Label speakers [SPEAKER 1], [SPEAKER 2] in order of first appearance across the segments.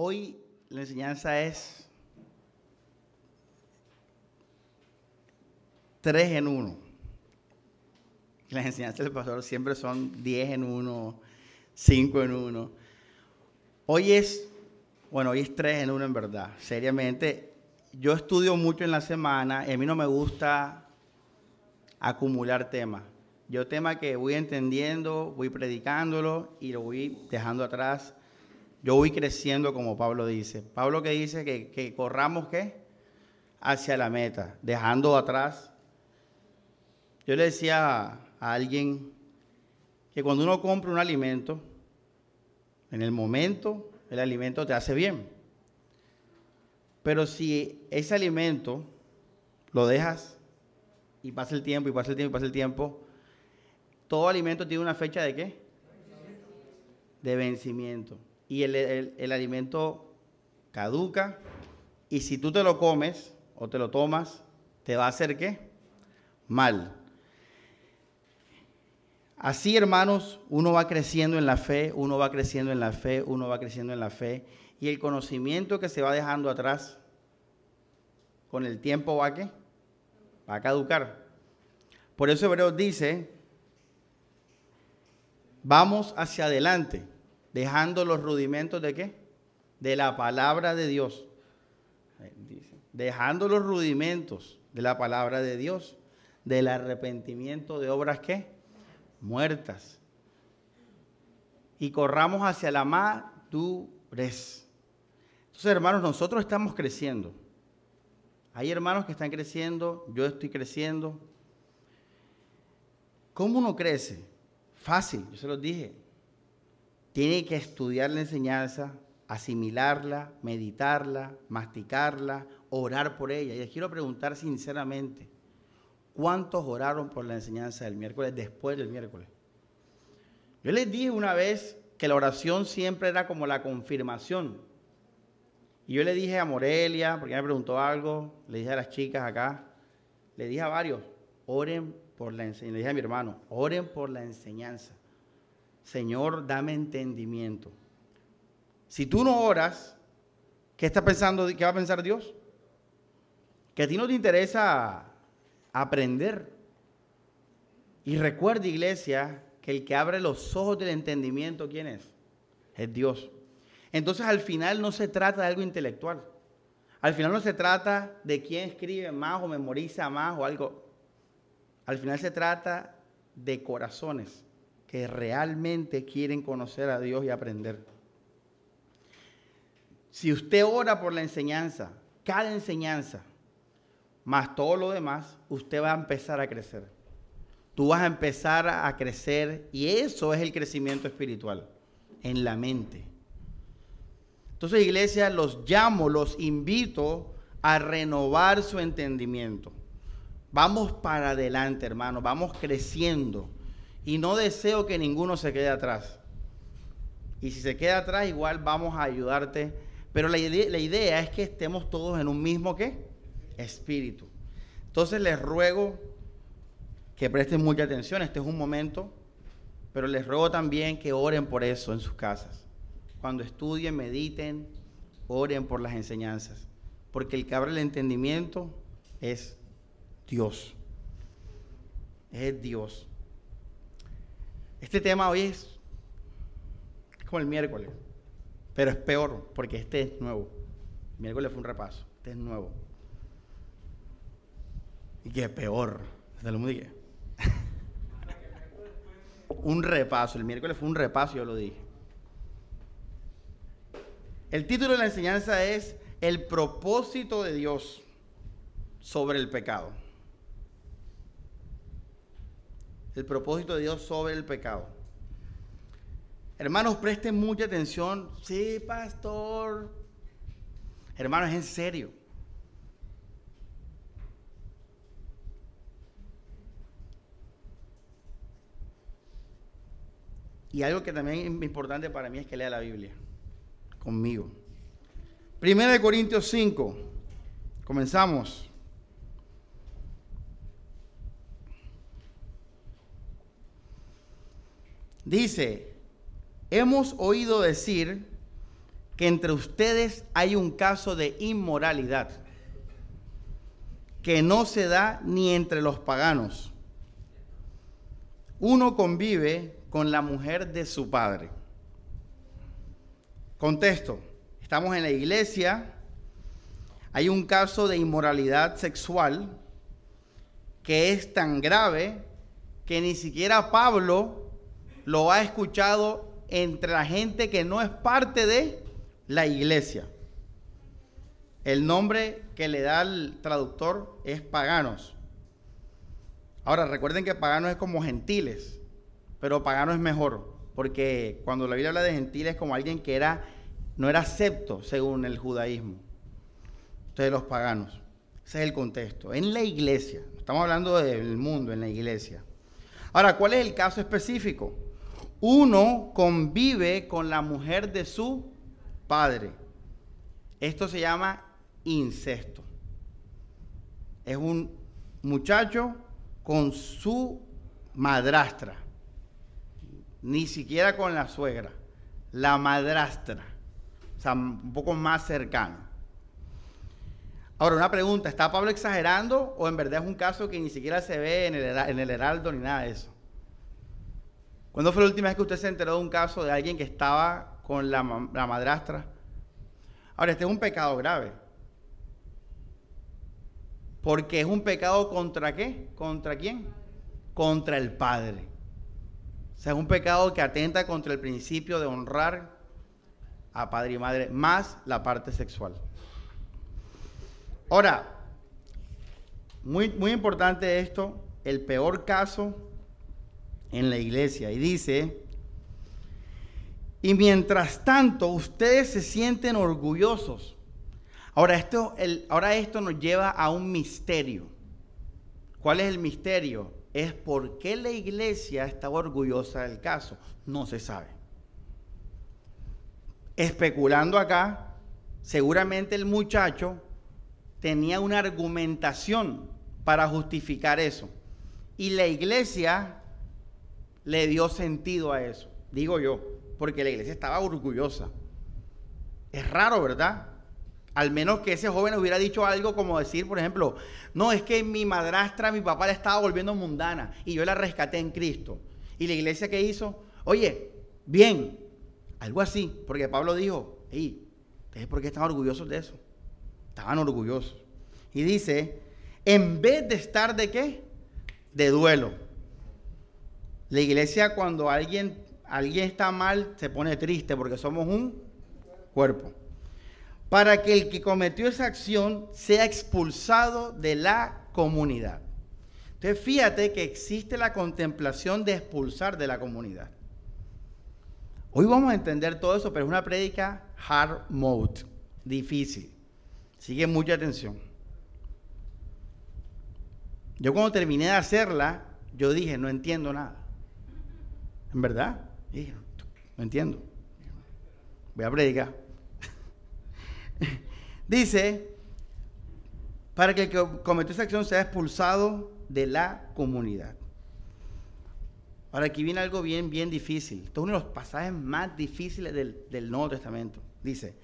[SPEAKER 1] Hoy la enseñanza es tres en uno. Las enseñanzas del pastor siempre son diez en uno, cinco en uno. Hoy es, bueno, hoy es tres en uno en verdad. Seriamente, yo estudio mucho en la semana y a mí no me gusta acumular temas. Yo tema que voy entendiendo, voy predicándolo y lo voy dejando atrás. Yo voy creciendo como Pablo dice. Pablo que dice que, corramos qué? Hacia la meta, dejando atrás. Yo le decía a, a alguien que cuando uno compra un alimento, en el momento el alimento te hace bien. Pero si ese alimento lo dejas y pasa el tiempo y pasa el tiempo y pasa el tiempo, todo alimento tiene una fecha de qué? De vencimiento. Y el, alimento caduca y si tú te lo comes o te lo tomas, te va a hacer qué? Mal. Así, hermanos, uno va creciendo en la fe, uno va creciendo en la fe, uno va creciendo en la fe. Y el conocimiento que se va dejando atrás, con el tiempo va a qué? Va a caducar. Por eso Hebreos dice Vamos hacia adelante, dejando los rudimentos de qué? De la palabra de Dios. Dejando los rudimentos de la palabra de Dios, del arrepentimiento de obras qué? Muertas. Y corramos hacia la madurez. Entonces, hermanos, nosotros estamos creciendo. Hay hermanos que están creciendo, yo estoy creciendo. ¿Cómo uno crece? Fácil, yo se los dije. Tiene que estudiar la enseñanza, asimilarla, meditarla, masticarla, orar por ella. Y les quiero preguntar sinceramente, ¿cuántos oraron por la enseñanza del miércoles después del miércoles? Yo les dije una vez que la oración siempre era como la confirmación. Y yo le dije a Morelia, porque me preguntó algo, le dije a las chicas acá, le dije a varios, oren por la enseñanza. Le dije a mi hermano, oren por la enseñanza. Señor, dame entendimiento. Si tú no oras, ¿qué está pensando? ¿Qué va a pensar Dios? Que a ti no te interesa aprender. Y recuerda, iglesia, que el que abre los ojos del entendimiento, ¿quién es? Es Dios. Entonces al final no se trata de algo intelectual. Al final no se trata de quién escribe más o memoriza más o algo. Al final se trata de corazones que realmente quieren conocer a Dios y aprender. Si usted ora por la enseñanza, cada enseñanza, más todo lo demás, usted va a empezar a crecer. Tú vas a empezar a crecer y eso es el crecimiento espiritual, en la mente. Entonces, iglesia, los llamo, los invito a renovar su entendimiento. Vamos para adelante, hermano, vamos creciendo. Y no deseo que ninguno se quede atrás. Y si se queda atrás, igual vamos a ayudarte. Pero la idea, es que estemos todos en un mismo ¿qué? espíritu. Entonces les ruego que presten mucha atención. Este es un momento. Pero les ruego también que oren por eso en sus casas. Cuando estudien, mediten, oren por las enseñanzas. Porque el que abre el entendimiento es Dios. Es Dios. Este tema hoy es como el miércoles, pero es peor porque este es nuevo. El miércoles fue un repaso, este es nuevo. Y que peor. un repaso, el miércoles fue un repaso, yo lo dije. El título de la enseñanza es El propósito de Dios sobre el pecado. El propósito de Dios sobre el pecado. Hermanos, presten mucha atención. Sí, pastor. Hermanos, en serio. Y algo que también es importante para mí es que lea la Biblia conmigo. Primera de Corintios 5. Comenzamos. Dice, hemos oído decir que entre ustedes hay un caso de inmoralidad que no se da ni entre los paganos. Uno convive con la mujer de su padre. Contesto, estamos en la iglesia, hay un caso de inmoralidad sexual que es tan grave que ni siquiera Pablo lo ha escuchado entre la gente que no es parte de la iglesia. El nombre que le da el traductor es paganos. Ahora, recuerden que paganos es como gentiles, pero pagano es mejor, porque cuando la Biblia habla de gentiles es como alguien que era, no era acepto según el judaísmo. Entonces, los paganos. Ese es el contexto. En la iglesia, estamos hablando del mundo, en la iglesia. Ahora, ¿cuál es el caso específico? Uno convive con la mujer de su padre. Esto se llama incesto. Es un muchacho con su madrastra, ni siquiera con la suegra, la madrastra, o sea, un poco más cercano. Ahora, una pregunta, ¿está Pablo exagerando o en verdad es un caso que ni siquiera se ve en el, en el heraldo ni nada de eso? ¿Cuándo fue la última vez que usted se enteró de un caso de alguien que estaba con la, la madrastra? Ahora, este es un pecado grave. Porque es un pecado contra qué? ¿Contra quién? Contra el Padre. O sea, es un pecado que atenta contra el principio de honrar a padre y madre, más la parte sexual. Ahora, muy, muy importante esto, el peor caso en la iglesia. Y dice, y mientras tanto ustedes se sienten orgullosos Ahora esto, ahora esto nos lleva a un misterio. ¿Cuál es el misterio? Es por qué la iglesia está orgullosa del caso. No se sabe. Especulando acá, seguramente el muchacho tenía una argumentación para justificar eso. Y la iglesia le dio sentido a eso, digo yo, porque la iglesia estaba orgullosa. Es raro, ¿verdad? Al menos que ese joven hubiera dicho algo como decir, por ejemplo, no, es que mi madrastra, mi papá la estaba volviendo mundana y yo la rescaté en Cristo. Y la iglesia que hizo, oye, bien, algo así, porque Pablo dijo, hey, ¿ustedes por qué están orgullosos de eso? Estaban orgullosos. Y dice, en vez de estar de qué? De duelo. La iglesia cuando alguien, alguien está mal se pone triste porque somos un cuerpo para que el que cometió esa acción sea expulsado de la comunidad. Entonces fíjate que existe la contemplación de expulsar de la comunidad. Hoy vamos a entender todo eso, pero es una prédica hard mode, difícil. Sigue mucha atención. Yo cuando terminé de hacerla, yo dije, no entiendo nada. ¿En verdad? No entiendo. Voy a predicar. Dice, para que el que cometió esa acción sea expulsado de la comunidad. Ahora aquí viene algo bien, bien difícil. Esto es uno de los pasajes más difíciles del, del Nuevo Testamento. Dice,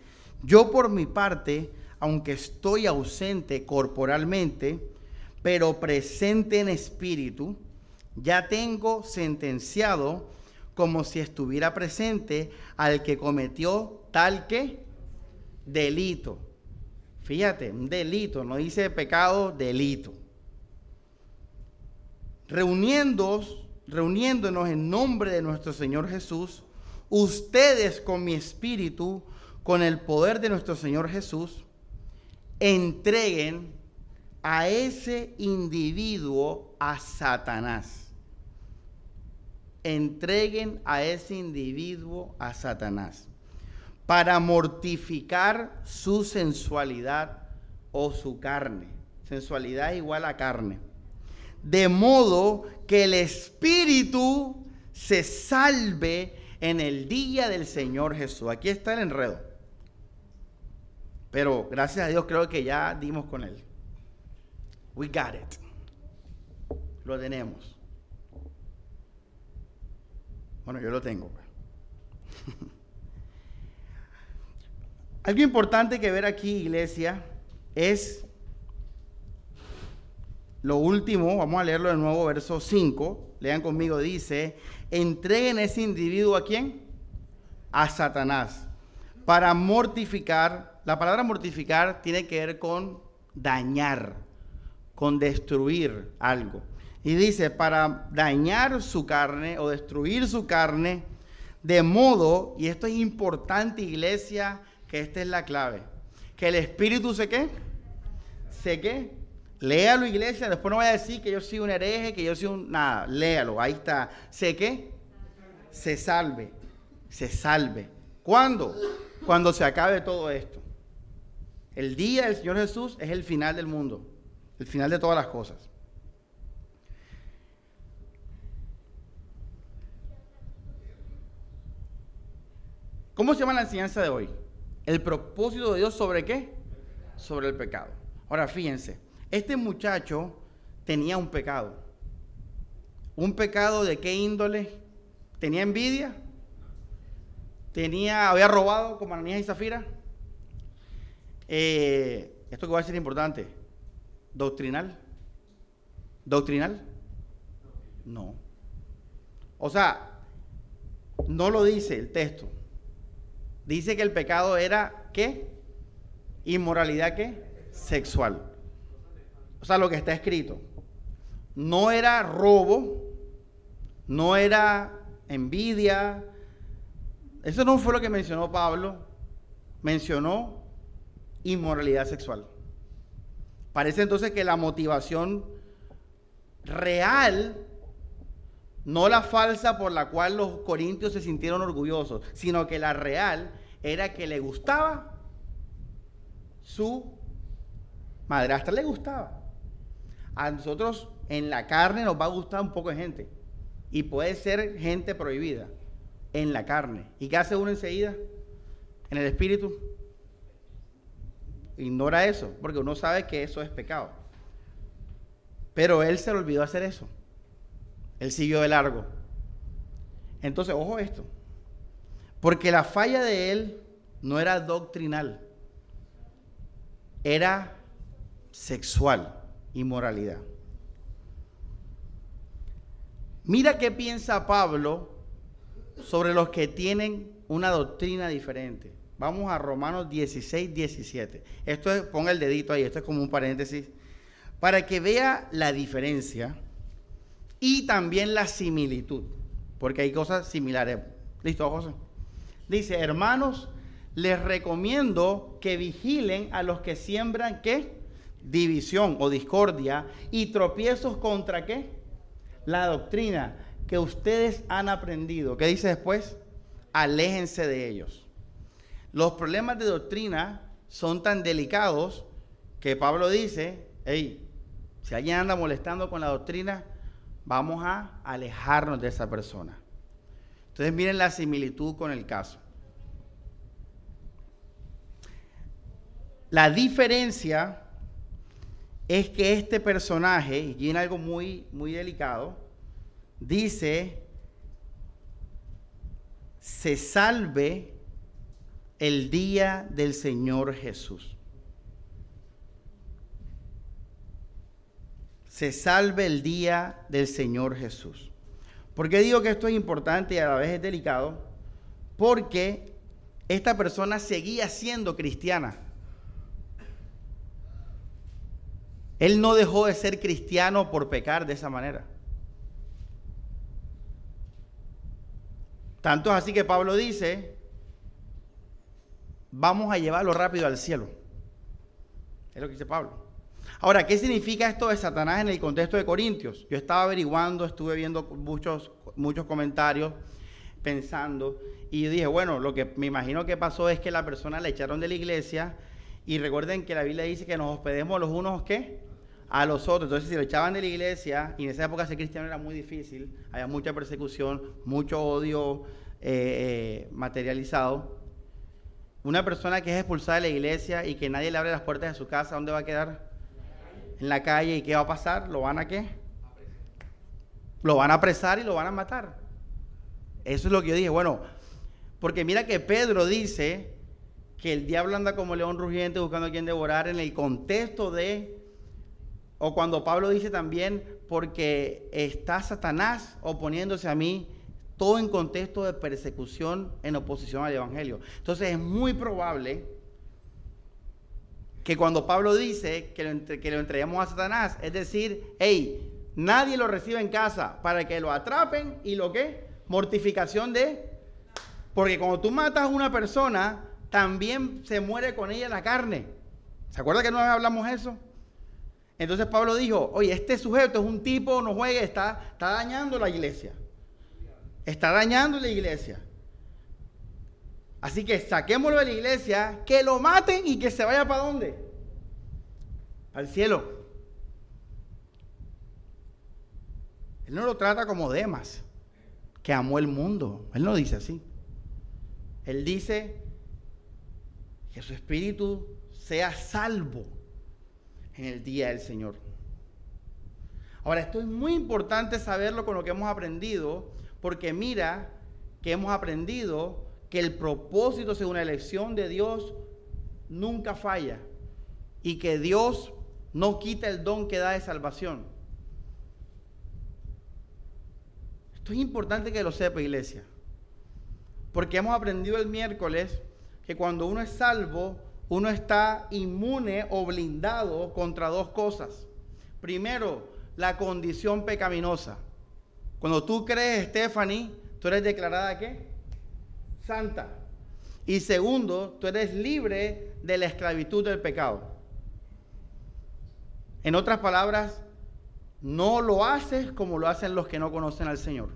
[SPEAKER 1] yo por mi parte, aunque estoy ausente corporalmente, pero presente en espíritu, ya tengo sentenciado como si estuviera presente al que cometió tal que delito. Fíjate, un delito, no dice pecado, delito. Reuniéndonos, reuniéndonos en nombre de nuestro Señor Jesús, ustedes con mi espíritu, con el poder de nuestro Señor Jesús, entreguen a ese individuo a Satanás. Entreguen a ese individuo a Satanás para mortificar su sensualidad o su carne. Sensualidad es igual a carne. De modo que el espíritu se salve en el día del Señor Jesús. Aquí está el enredo. Pero gracias a Dios creo que ya dimos con él. We got it. Lo tenemos. Bueno, yo lo tengo. Pues. Algo importante que ver aquí, iglesia, es lo último, vamos a leerlo de nuevo, verso 5, lean conmigo, dice, entreguen ese individuo a quién? A Satanás, para mortificar, la palabra mortificar tiene que ver con dañar, con destruir algo. Y dice, para dañar su carne o destruir su carne, de modo, y esto es importante iglesia, que esta es la clave, que el Espíritu se qué, se qué, léalo iglesia, después no vaya a decir que yo soy un hereje, que yo soy un, nada, léalo, ahí está, se qué, se salve, se salve. ¿Cuándo? Cuando se acabe todo esto. El día del Señor Jesús es el final del mundo, el final de todas las cosas. ¿Cómo se llama la enseñanza de hoy? El propósito de Dios sobre qué? Sobre el pecado. Ahora fíjense, este muchacho tenía un pecado. ¿Un pecado de qué índole? ¿Tenía envidia? ¿Tenía, había robado como Ananías y Zafira? Eh, esto que va a ser importante. ¿Doctrinal? ¿Doctrinal? No. O sea, no lo dice el texto dice que el pecado era ¿qué? Inmoralidad ¿qué? Sexual. O sea, lo que está escrito. No era robo, no era envidia. Eso no fue lo que mencionó Pablo. Mencionó inmoralidad sexual. Parece entonces que la motivación real no la falsa por la cual los corintios se sintieron orgullosos, sino que la real era que le gustaba su madrastra, le gustaba. A nosotros en la carne nos va a gustar un poco de gente. Y puede ser gente prohibida en la carne. ¿Y qué hace uno enseguida? En el espíritu. Ignora eso, porque uno sabe que eso es pecado. Pero él se le olvidó hacer eso. Él siguió de largo. Entonces, ojo esto. Porque la falla de él no era doctrinal, era sexual, inmoralidad. Mira qué piensa Pablo sobre los que tienen una doctrina diferente. Vamos a Romanos 16, 17. Esto es, ponga el dedito ahí, esto es como un paréntesis, para que vea la diferencia y también la similitud, porque hay cosas similares. ¿Listo, José? Dice, hermanos, les recomiendo que vigilen a los que siembran qué? División o discordia y tropiezos contra qué? La doctrina que ustedes han aprendido. ¿Qué dice después? Aléjense de ellos. Los problemas de doctrina son tan delicados que Pablo dice, hey, si alguien anda molestando con la doctrina, vamos a alejarnos de esa persona. Entonces miren la similitud con el caso. La diferencia es que este personaje, y tiene algo muy, muy delicado, dice, se salve el día del Señor Jesús. Se salve el día del Señor Jesús. ¿Por qué digo que esto es importante y a la vez es delicado? Porque esta persona seguía siendo cristiana. Él no dejó de ser cristiano por pecar de esa manera. Tanto es así que Pablo dice, vamos a llevarlo rápido al cielo. Es lo que dice Pablo. Ahora, ¿qué significa esto de Satanás en el contexto de Corintios? Yo estaba averiguando, estuve viendo muchos, muchos comentarios, pensando, y dije, bueno, lo que me imagino que pasó es que la persona la echaron de la iglesia, y recuerden que la Biblia dice que nos hospedemos los unos, ¿qué? A los otros. Entonces, si lo echaban de la iglesia, y en esa época ser cristiano era muy difícil, había mucha persecución, mucho odio eh, eh, materializado. Una persona que es expulsada de la iglesia y que nadie le abre las puertas de su casa, ¿dónde va a quedar? En la calle y ¿qué va a pasar? ¿Lo van a qué? Lo van a apresar y lo van a matar. Eso es lo que yo dije. Bueno, porque mira que Pedro dice que el diablo anda como león rugiente buscando a quien devorar en el contexto de, o cuando Pablo dice también, porque está Satanás oponiéndose a mí, todo en contexto de persecución en oposición al Evangelio. Entonces es muy probable que cuando Pablo dice que lo, entreguemos a Satanás, es decir, hey, nadie lo recibe en casa para que lo atrapen y lo que, mortificación de... Porque cuando tú matas a una persona, también se muere con ella la carne. ¿Se acuerda que no hablamos eso? Entonces Pablo dijo, oye, este sujeto es un tipo, no juegue, está dañando la iglesia. Está dañando la iglesia. Así que saquémoslo de la iglesia, que lo maten y que se vaya para dónde? Al cielo. Él no lo trata como Demas, que amó el mundo. Él no dice así. Él dice que su espíritu sea salvo en el día del Señor. Ahora, esto es muy importante saberlo con lo que hemos aprendido, porque mira que hemos aprendido que el propósito según la elección de Dios nunca falla y que Dios no quita el don que da de salvación. Esto es importante que lo sepa, iglesia. Porque hemos aprendido el miércoles que cuando uno es salvo, uno está inmune o blindado contra dos cosas. Primero, la condición pecaminosa. Cuando tú crees, Stephanie, tú eres declarada qué? Santa. Y segundo, tú eres libre de la esclavitud del pecado. En otras palabras, no lo haces como lo hacen los que no conocen al Señor.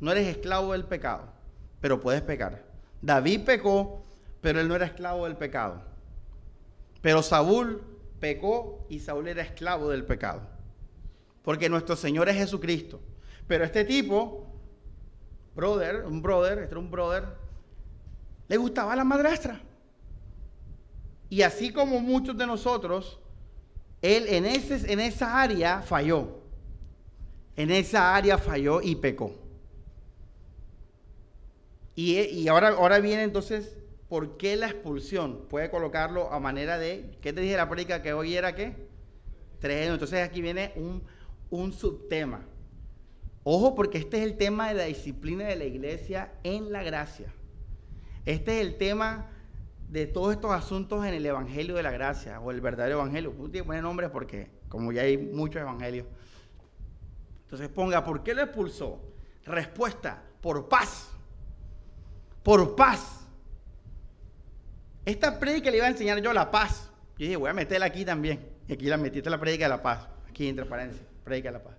[SPEAKER 1] No eres esclavo del pecado, pero puedes pecar. David pecó, pero él no era esclavo del pecado. Pero Saúl pecó y Saúl era esclavo del pecado. Porque nuestro Señor es Jesucristo. Pero este tipo, brother, un brother, este era un brother, le gustaba la madrastra. Y así como muchos de nosotros, él en, ese, en esa área falló. En esa área falló y pecó. Y, y, ahora, ahora viene entonces, ¿por qué la expulsión? Puede colocarlo a manera de, ¿qué te dije la prédica que hoy era qué? Tres. Entonces aquí viene un, un subtema. Ojo porque este es el tema de la disciplina de la iglesia en la gracia. Este es el tema de todos estos asuntos en el Evangelio de la Gracia o el verdadero Evangelio. Poner nombres porque, como ya hay muchos evangelios. Entonces ponga, ¿por qué lo expulsó? Respuesta, por paz. Por paz. Esta prédica le iba a enseñar yo la paz. Yo dije, voy a meterla aquí también. Y aquí la metí, esta la prédica de la paz. Aquí entre paréntesis, prédica de la paz.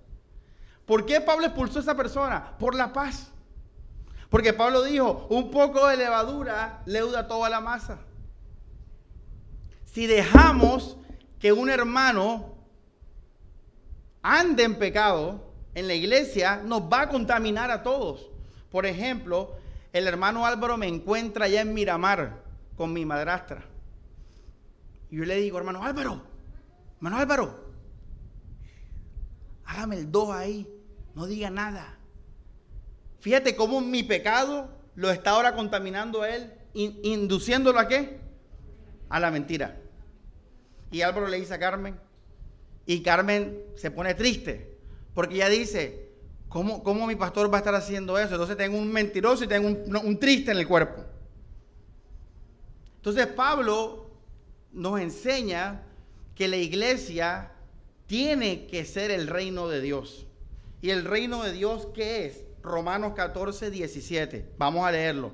[SPEAKER 1] ¿Por qué Pablo expulsó a esa persona? Por la paz. Porque Pablo dijo, un poco de levadura leuda toda la masa. Si dejamos que un hermano ande en pecado en la iglesia, nos va a contaminar a todos. Por ejemplo, el hermano Álvaro me encuentra allá en Miramar con mi madrastra. Y yo le digo, hermano Álvaro, hermano Álvaro, hágame el 2 ahí, no diga nada. Fíjate cómo mi pecado lo está ahora contaminando a él, induciéndolo a qué? A la mentira. Y Álvaro le dice a Carmen, y Carmen se pone triste, porque ella dice, ¿cómo, cómo mi pastor va a estar haciendo eso? Entonces tengo un mentiroso y tengo un, un triste en el cuerpo. Entonces Pablo nos enseña que la iglesia tiene que ser el reino de Dios. ¿Y el reino de Dios qué es? Romanos 14, 17. Vamos a leerlo.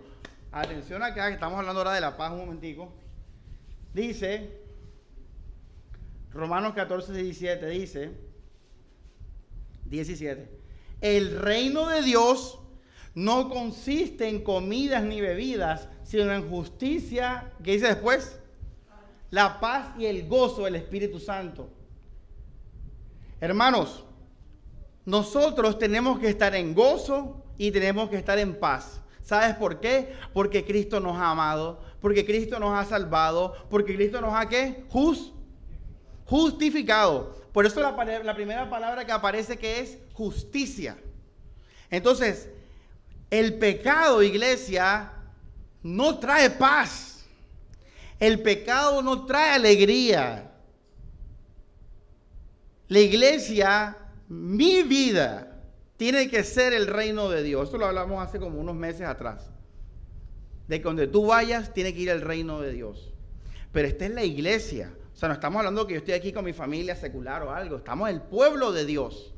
[SPEAKER 1] Atención acá, que estamos hablando ahora de la paz un momentico. Dice, Romanos 14, 17, dice, 17, el reino de Dios no consiste en comidas ni bebidas, sino en justicia, ¿qué dice después? La paz y el gozo del Espíritu Santo. Hermanos, nosotros tenemos que estar en gozo y tenemos que estar en paz. ¿Sabes por qué? Porque Cristo nos ha amado, porque Cristo nos ha salvado, porque Cristo nos ha qué? justificado. Por eso la, la primera palabra que aparece que es justicia. Entonces, el pecado, iglesia, no trae paz. El pecado no trae alegría. La iglesia, mi vida, tiene que ser el reino de Dios. Esto lo hablamos hace como unos meses atrás. De que donde tú vayas, tiene que ir el reino de Dios. Pero esta es la iglesia. O sea, no estamos hablando que yo estoy aquí con mi familia secular o algo. Estamos en el pueblo de Dios.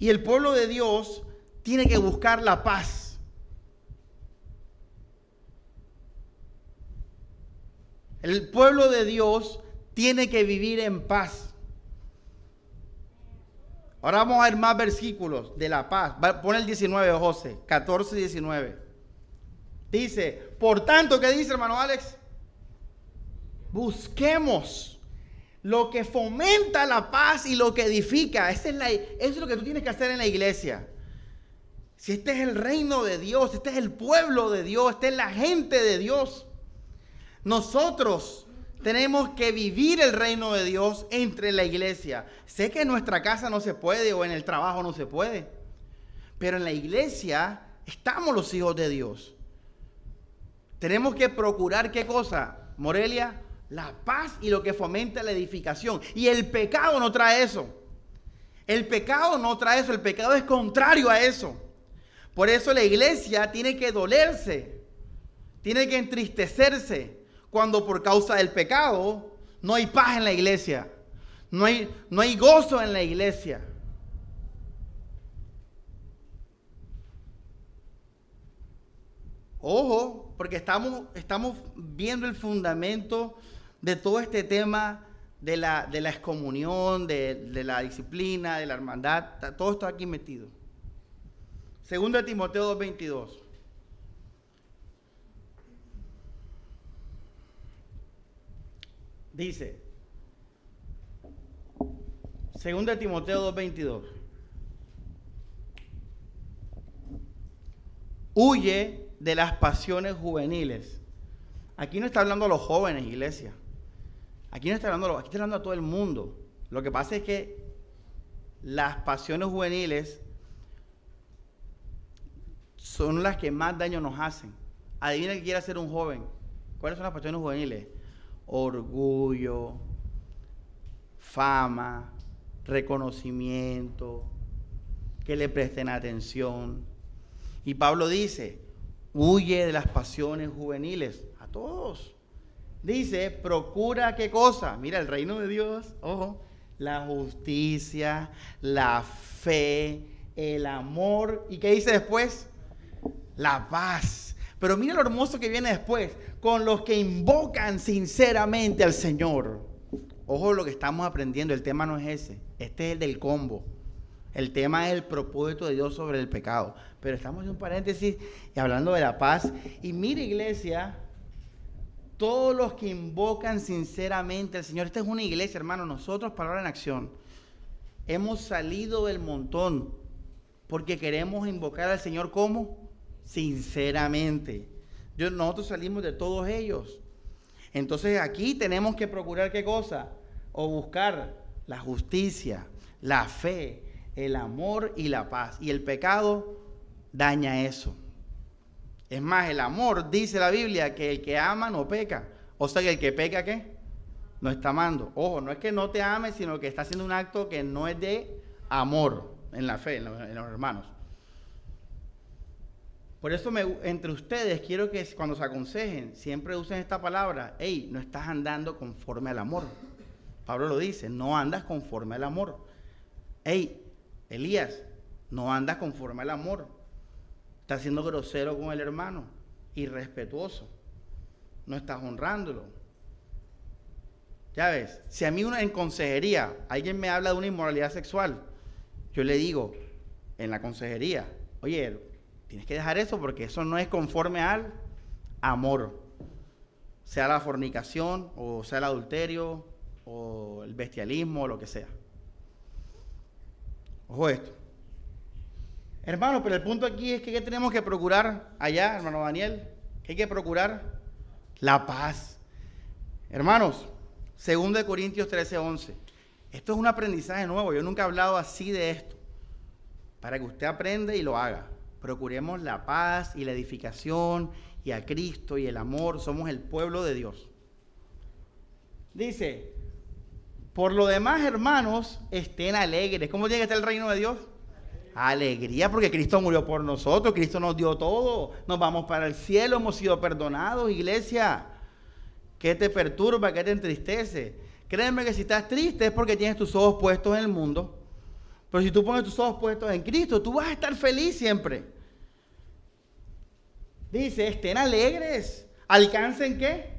[SPEAKER 1] Y el pueblo de Dios tiene que buscar la paz. El pueblo de Dios tiene que vivir en paz. Ahora vamos a ver más versículos de la paz. Pon el 19, José, 14 y 19. Dice, por tanto, ¿qué dice hermano Alex? Busquemos lo que fomenta la paz y lo que edifica. eso es lo que tú tienes que hacer en la iglesia. Si este es el reino de Dios, este es el pueblo de Dios, esta es la gente de Dios. Nosotros tenemos que vivir el reino de Dios entre la iglesia. Sé que en nuestra casa no se puede o en el trabajo no se puede, pero en la iglesia estamos los hijos de Dios. Tenemos que procurar qué cosa, Morelia, la paz y lo que fomenta la edificación. Y el pecado no trae eso. El pecado no trae eso, el pecado es contrario a eso. Por eso la iglesia tiene que dolerse, tiene que entristecerse cuando por causa del pecado no hay paz en la iglesia, no hay, no hay gozo en la iglesia. Ojo, porque estamos, estamos viendo el fundamento de todo este tema de la, de la excomunión, de, de, la disciplina, de la hermandad, todo está aquí metido. Segundo de Timoteo 2.22. Dice, segundo de Timoteo 2.22. Huye de las pasiones juveniles. Aquí no está hablando a los jóvenes, iglesia. Aquí no está hablando, aquí está hablando a todo el mundo. Lo que pasa es que las pasiones juveniles son las que más daño nos hacen. Adivina que quiere ser un joven. ¿Cuáles son las pasiones juveniles? Orgullo, fama, reconocimiento, que le presten atención. Y Pablo dice, huye de las pasiones juveniles, a todos. Dice, procura qué cosa. Mira, el reino de Dios, ojo, la justicia, la fe, el amor. ¿Y qué dice después? La paz. Pero mira lo hermoso que viene después, con los que invocan sinceramente al Señor. Ojo lo que estamos aprendiendo, el tema no es ese, este es el del combo. El tema es el propósito de Dios sobre el pecado. Pero estamos en un paréntesis y hablando de la paz. Y mira iglesia, todos los que invocan sinceramente al Señor. Esta es una iglesia, hermano. Nosotros, Palabra en Acción, hemos salido del montón porque queremos invocar al Señor como sinceramente. Yo, nosotros salimos de todos ellos. Entonces aquí tenemos que procurar qué cosa? O buscar la justicia, la fe, el amor y la paz. Y el pecado daña eso. Es más, el amor, dice la Biblia, que el que ama no peca. O sea que el que peca, ¿qué? No está amando. Ojo, no es que no te ame, sino que está haciendo un acto que no es de amor en la fe, en los, hermanos. Por eso entre ustedes quiero que cuando se aconsejen, siempre usen esta palabra, hey, no estás andando conforme al amor. Pablo lo dice, no andas conforme al amor. Hey, Elías, no andas conforme al amor. Estás siendo grosero con el hermano, irrespetuoso. No estás honrándolo. Ya ves, si a mí una, en consejería alguien me habla de una inmoralidad sexual, yo le digo en la consejería, oye, tienes que dejar eso porque eso no es conforme al amor. Sea la fornicación, o sea el adulterio, o el bestialismo, o lo que sea. Ojo esto. Hermano, pero el punto aquí es que ¿qué tenemos que procurar allá, hermano Daniel? ¿Qué hay que procurar? La paz. Hermanos, 2 Corintios 13, 11. Esto es un aprendizaje nuevo. Yo nunca he hablado así de esto. Para que usted aprenda y lo haga. Procuremos la paz y la edificación y a Cristo y el amor, somos el pueblo de Dios. Dice, por lo demás, hermanos, estén alegres. ¿Cómo tiene que estar el reino de Dios? Alegría, porque Cristo murió por nosotros, Cristo nos dio todo, nos vamos para el cielo, hemos sido perdonados, iglesia. ¿Qué te perturba? ¿Qué te entristece? Créeme que si estás triste es porque tienes tus ojos puestos en el mundo. Pero si tú pones tus ojos puestos en Cristo, tú vas a estar feliz siempre. Dice, estén alegres. ¿Alcancen qué?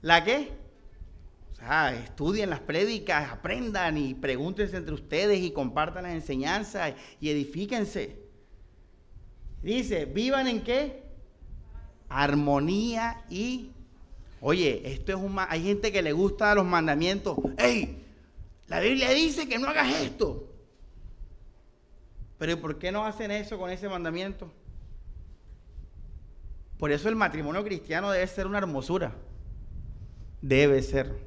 [SPEAKER 1] ¿La qué? O sea, estudien las prédicas, aprendan y pregúntense entre ustedes y compartan las enseñanzas y edifíquense. Dice, vivan en qué? Armonía y Oye, esto es un hay gente que le gusta los mandamientos. ¡Ey! La Biblia dice que no hagas esto. Pero ¿por qué no hacen eso con ese mandamiento? Por eso el matrimonio cristiano debe ser una hermosura. Debe ser.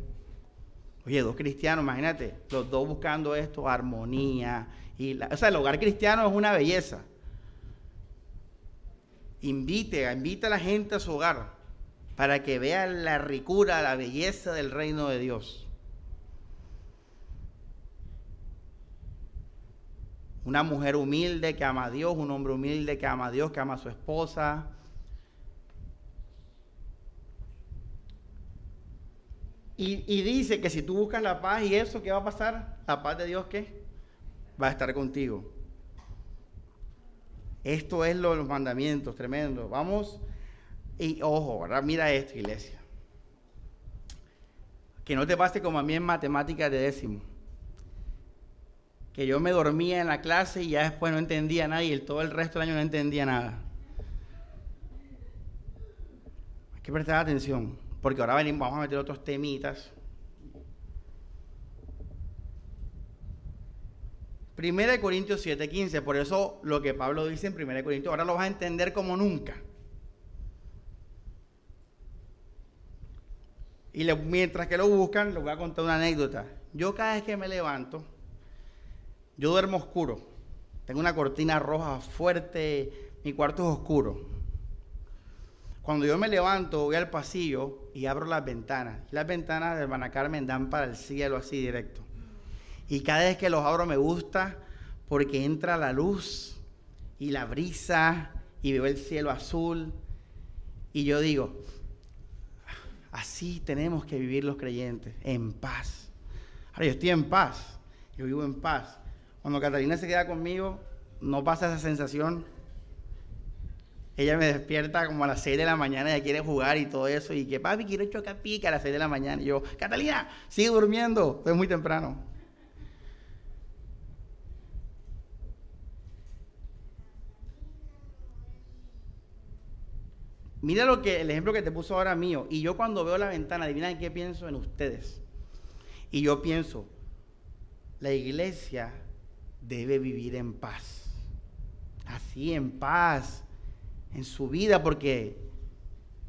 [SPEAKER 1] Oye, dos cristianos, imagínate, los dos buscando esto, armonía. Y o sea, el hogar cristiano es una belleza. Invite, invite a la gente a su hogar para que vean la ricura, la belleza del reino de Dios. Una mujer humilde que ama a Dios, un hombre humilde que ama a Dios, que ama a su esposa. Y, dice que si tú buscas la paz y eso, ¿qué va a pasar? La paz de Dios, ¿qué? Va a estar contigo. Esto es lo, los mandamientos, tremendo. Vamos y ojo, ahora mira esto, iglesia. Que no te pase como a mí en matemáticas de décimo. Que yo me dormía en la clase y ya después no entendía nada y el, todo el resto del año no entendía nada. Hay que prestar atención, porque ahora venimos, vamos a meter otros temitas. Primera de Corintios 7:15, por eso lo que Pablo dice en Primera de Corintios, ahora lo vas a entender como nunca. Y mientras que lo buscan, les voy a contar una anécdota. Yo cada vez que me levanto, yo duermo oscuro. Tengo una cortina roja fuerte, mi cuarto es oscuro. Cuando yo me levanto, voy al pasillo y abro las ventanas. Las ventanas del Carmen dan para el cielo así directo. Y cada vez que los abro me gusta porque entra la luz y la brisa y veo el cielo azul. Y yo digo, Así tenemos que vivir los creyentes, en paz. Ahora, yo estoy en paz, yo vivo en paz. Cuando Catalina se queda conmigo, no pasa esa sensación. Ella me despierta como a las 6 de la mañana, y quiere jugar y todo eso, y que papi, quiero chocar pica a las 6 de la mañana. Y yo, Catalina, sigue durmiendo, es muy temprano. Mira lo que el ejemplo que te puso ahora mío. Y yo cuando veo la ventana, adivina qué pienso en ustedes. Y yo pienso, la iglesia debe vivir en paz. Así, en paz, en su vida, porque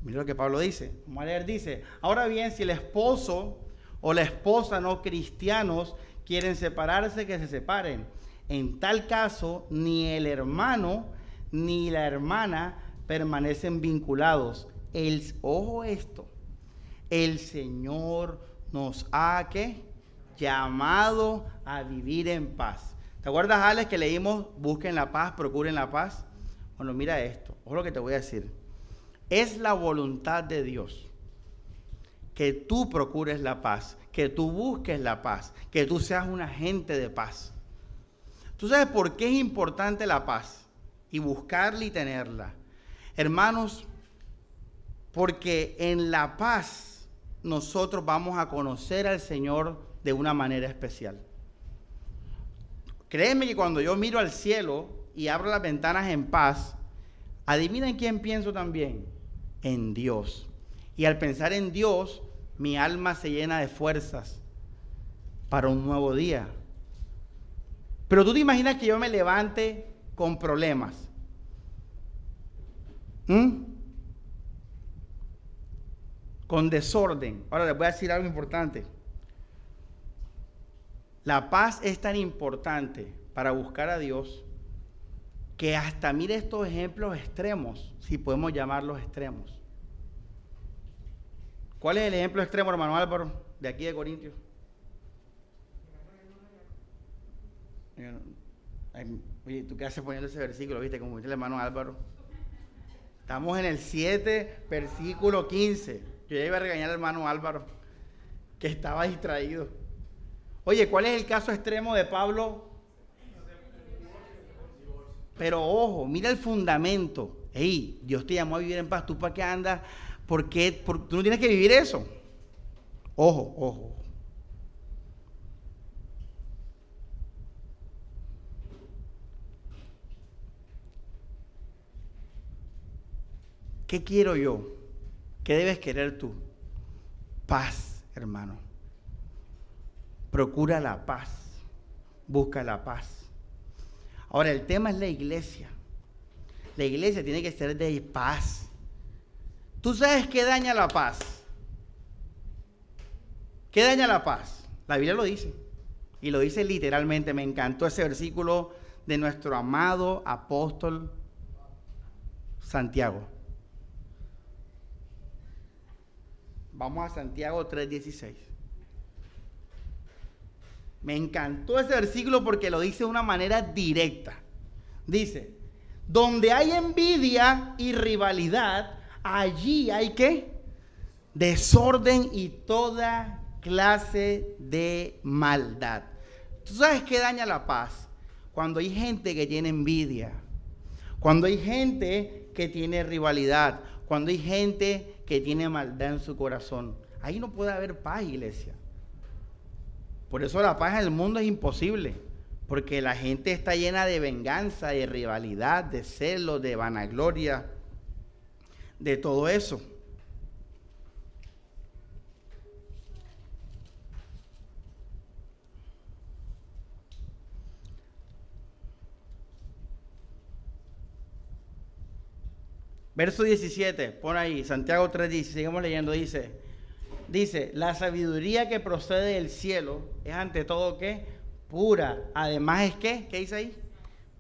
[SPEAKER 1] mira lo que Pablo dice. Vamos dice, ahora bien, si el esposo o la esposa no cristianos quieren separarse, que se separen. En tal caso, ni el hermano ni la hermana permanecen vinculados. El, ojo esto, el Señor nos ha llamado a vivir en paz. ¿Te acuerdas, Alex, que leímos busquen la paz, procuren la paz? Bueno, mira esto, ojo lo que te voy a decir. Es la voluntad de Dios que tú procures la paz, que tú busques la paz, que tú seas un agente de paz. ¿Tú sabes por qué es importante la paz? Y buscarla y tenerla. Hermanos, porque en la paz nosotros vamos a conocer al Señor de una manera especial. Créeme que cuando yo miro al cielo y abro las ventanas en paz, adivinen quién pienso también, en Dios. Y al pensar en Dios, mi alma se llena de fuerzas para un nuevo día. Pero tú te imaginas que yo me levante con problemas ¿Mm? Con desorden. Ahora les voy a decir algo importante. La paz es tan importante para buscar a Dios que hasta mire estos ejemplos extremos, si podemos llamarlos extremos. ¿Cuál es el ejemplo extremo, hermano Álvaro, de aquí de Corintios? Oye, ¿tú qué haces poniendo ese versículo? ¿Viste? Como dice el hermano Álvaro. Estamos en el 7, versículo 15. Yo ya iba a regañar al hermano Álvaro, que estaba distraído. Oye, ¿cuál es el caso extremo de Pablo? Pero ojo, mira el fundamento. Ey, Dios te llamó a vivir en paz. ¿Tú para qué andas? ¿Por qué? tú no tienes que vivir eso. Ojo, ojo. ¿Qué quiero yo? ¿Qué debes querer tú? Paz, hermano. Procura la paz. Busca la paz. Ahora, el tema es la iglesia. La iglesia tiene que ser de paz. ¿Tú sabes qué daña la paz? ¿Qué daña la paz? La Biblia lo dice. Y lo dice literalmente. Me encantó ese versículo de nuestro amado apóstol Santiago. Vamos a Santiago 3:16. Me encantó ese versículo porque lo dice de una manera directa. Dice, donde hay envidia y rivalidad, allí hay que desorden y toda clase de maldad. ¿Tú sabes qué daña la paz? Cuando hay gente que tiene envidia, cuando hay gente que tiene rivalidad, cuando hay gente que tiene maldad en su corazón. Ahí no puede haber paz, iglesia. Por eso la paz en el mundo es imposible. Porque la gente está llena de venganza, de rivalidad, de celos, de vanagloria, de todo eso. Verso 17, pon ahí, Santiago 3.10, seguimos leyendo, dice, dice, la sabiduría que procede del cielo es ante todo que pura, además es que, ¿qué dice ahí?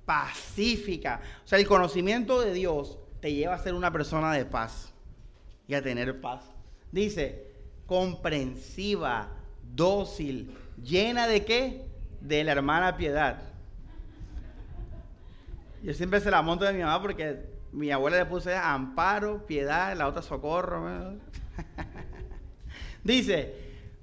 [SPEAKER 1] Pacífica. O sea, el conocimiento de Dios te lleva a ser una persona de paz y a tener paz. Dice, comprensiva, dócil, llena de qué? De la hermana piedad. Yo siempre se la monto de mi mamá porque mi abuela le puse amparo, piedad, la otra socorro. Dice,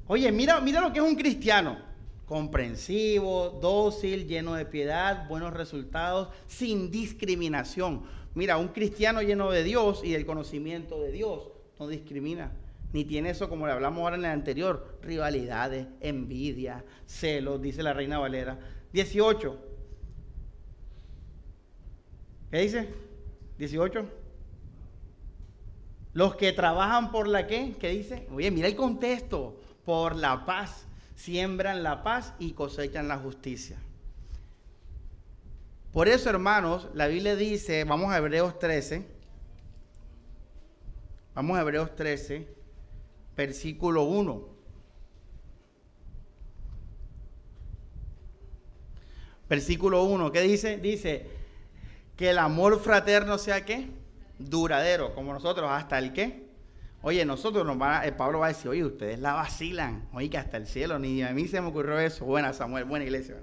[SPEAKER 1] oye, mira, mira lo que es un cristiano. Comprensivo, dócil, lleno de piedad, buenos resultados, sin discriminación. Mira, un cristiano lleno de Dios y del conocimiento de Dios no discrimina. Ni tiene eso como le hablamos ahora en el anterior, rivalidades, envidia, celos, dice la reina Valera. 18. ¿Qué dice? 18. Los que trabajan por la qué, ¿qué dice? Oye, mira el contexto. Por la paz. Siembran la paz y cosechan la justicia. Por eso, hermanos, la Biblia dice, vamos a Hebreos 13. Vamos a Hebreos 13, versículo 1. Versículo 1, ¿qué dice? Dice, que el amor fraterno sea qué? Duradero, como nosotros, hasta el qué. Oye, nosotros nos van a, eh, Pablo va a decir, oye, ustedes la vacilan, oye, que hasta el cielo, ni a mí se me ocurrió eso. Buena Samuel, buena iglesia.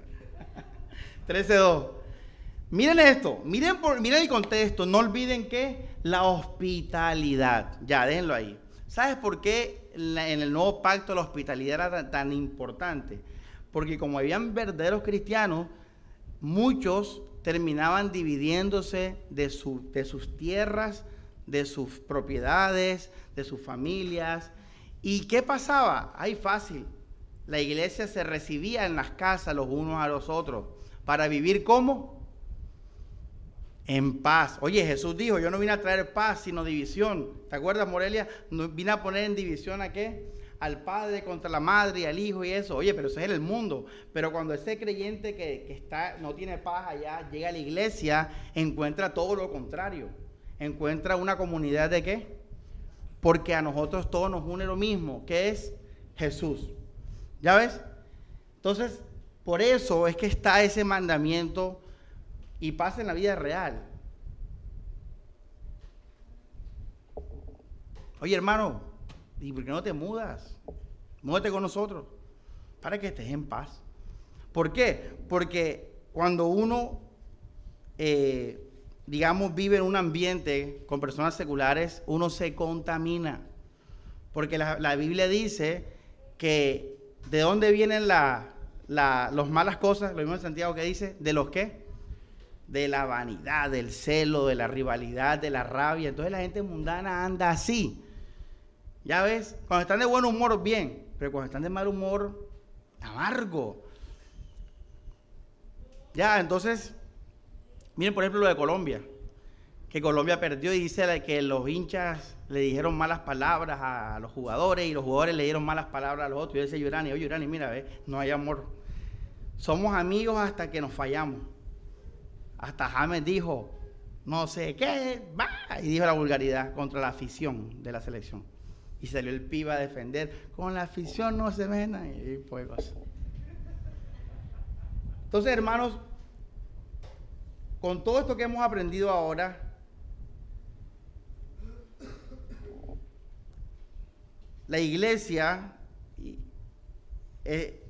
[SPEAKER 1] 13.2. Miren esto, miren, por, miren el contexto, no olviden que la hospitalidad, ya, déjenlo ahí. ¿Sabes por qué en el nuevo pacto la hospitalidad era tan importante? Porque como habían verdaderos cristianos, muchos terminaban dividiéndose de, de sus tierras, de sus propiedades, de sus familias. ¿Y qué pasaba? Ahí fácil. La iglesia se recibía en las casas los unos a los otros para vivir como en paz. Oye, Jesús dijo, yo no vine a traer paz, sino división. ¿Te acuerdas, Morelia? vine a poner en división a qué? Al padre contra la madre y al hijo y eso. Oye, pero eso es en el mundo. Pero cuando ese creyente que, está, no tiene paz allá llega a la iglesia, encuentra todo lo contrario. Encuentra una comunidad de qué? Porque a nosotros todos nos une lo mismo, que es Jesús. ¿Ya ves? Entonces, por eso es que está ese mandamiento y pasa en la vida real. Oye, hermano, ¿y por qué no te mudas? Múdate con nosotros para que estés en paz. ¿Por qué? Porque cuando uno, eh, digamos, vive en un ambiente con personas seculares, uno se contamina. Porque la, Biblia dice que de dónde vienen las malas cosas, lo mismo en Santiago que dice, de los qué? De la vanidad, del celo, de la rivalidad, de la rabia. Entonces la gente mundana anda así. Ya ves, cuando están de buen humor, bien, pero cuando están de mal humor, amargo. Ya, entonces, miren por ejemplo lo de Colombia, que Colombia perdió y dice que los hinchas le dijeron malas palabras a los jugadores y los jugadores le dieron malas palabras a los otros. Y dice Yurani, oye Yurani, mira, ve, no hay amor. Somos amigos hasta que nos fallamos. Hasta James dijo, no sé qué, va, y dijo la vulgaridad contra la afición de la selección. Y salió el piba a defender, con la afición no se ven y pues Entonces, hermanos, con todo esto que hemos aprendido ahora, la iglesia eh,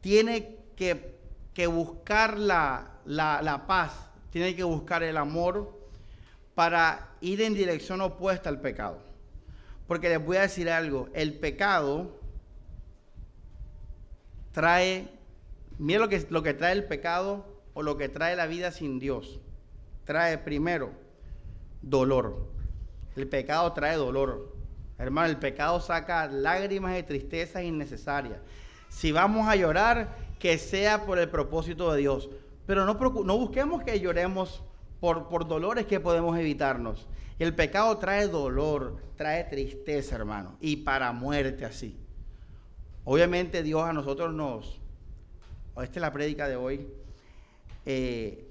[SPEAKER 1] tiene que, buscar la, paz, tiene que buscar el amor para ir en dirección opuesta al pecado. Porque les voy a decir algo, el pecado trae, mira lo que, lo que trae el pecado o lo que trae la vida sin Dios. Trae primero dolor. El pecado trae dolor. Hermano, el pecado saca lágrimas y tristezas innecesarias. Si vamos a llorar, que sea por el propósito de Dios. Pero no, no busquemos que lloremos por, por dolores que podemos evitarnos. El pecado trae dolor, trae tristeza, hermano, y para muerte así. Obviamente Dios a nosotros nos, esta es la prédica de hoy, eh,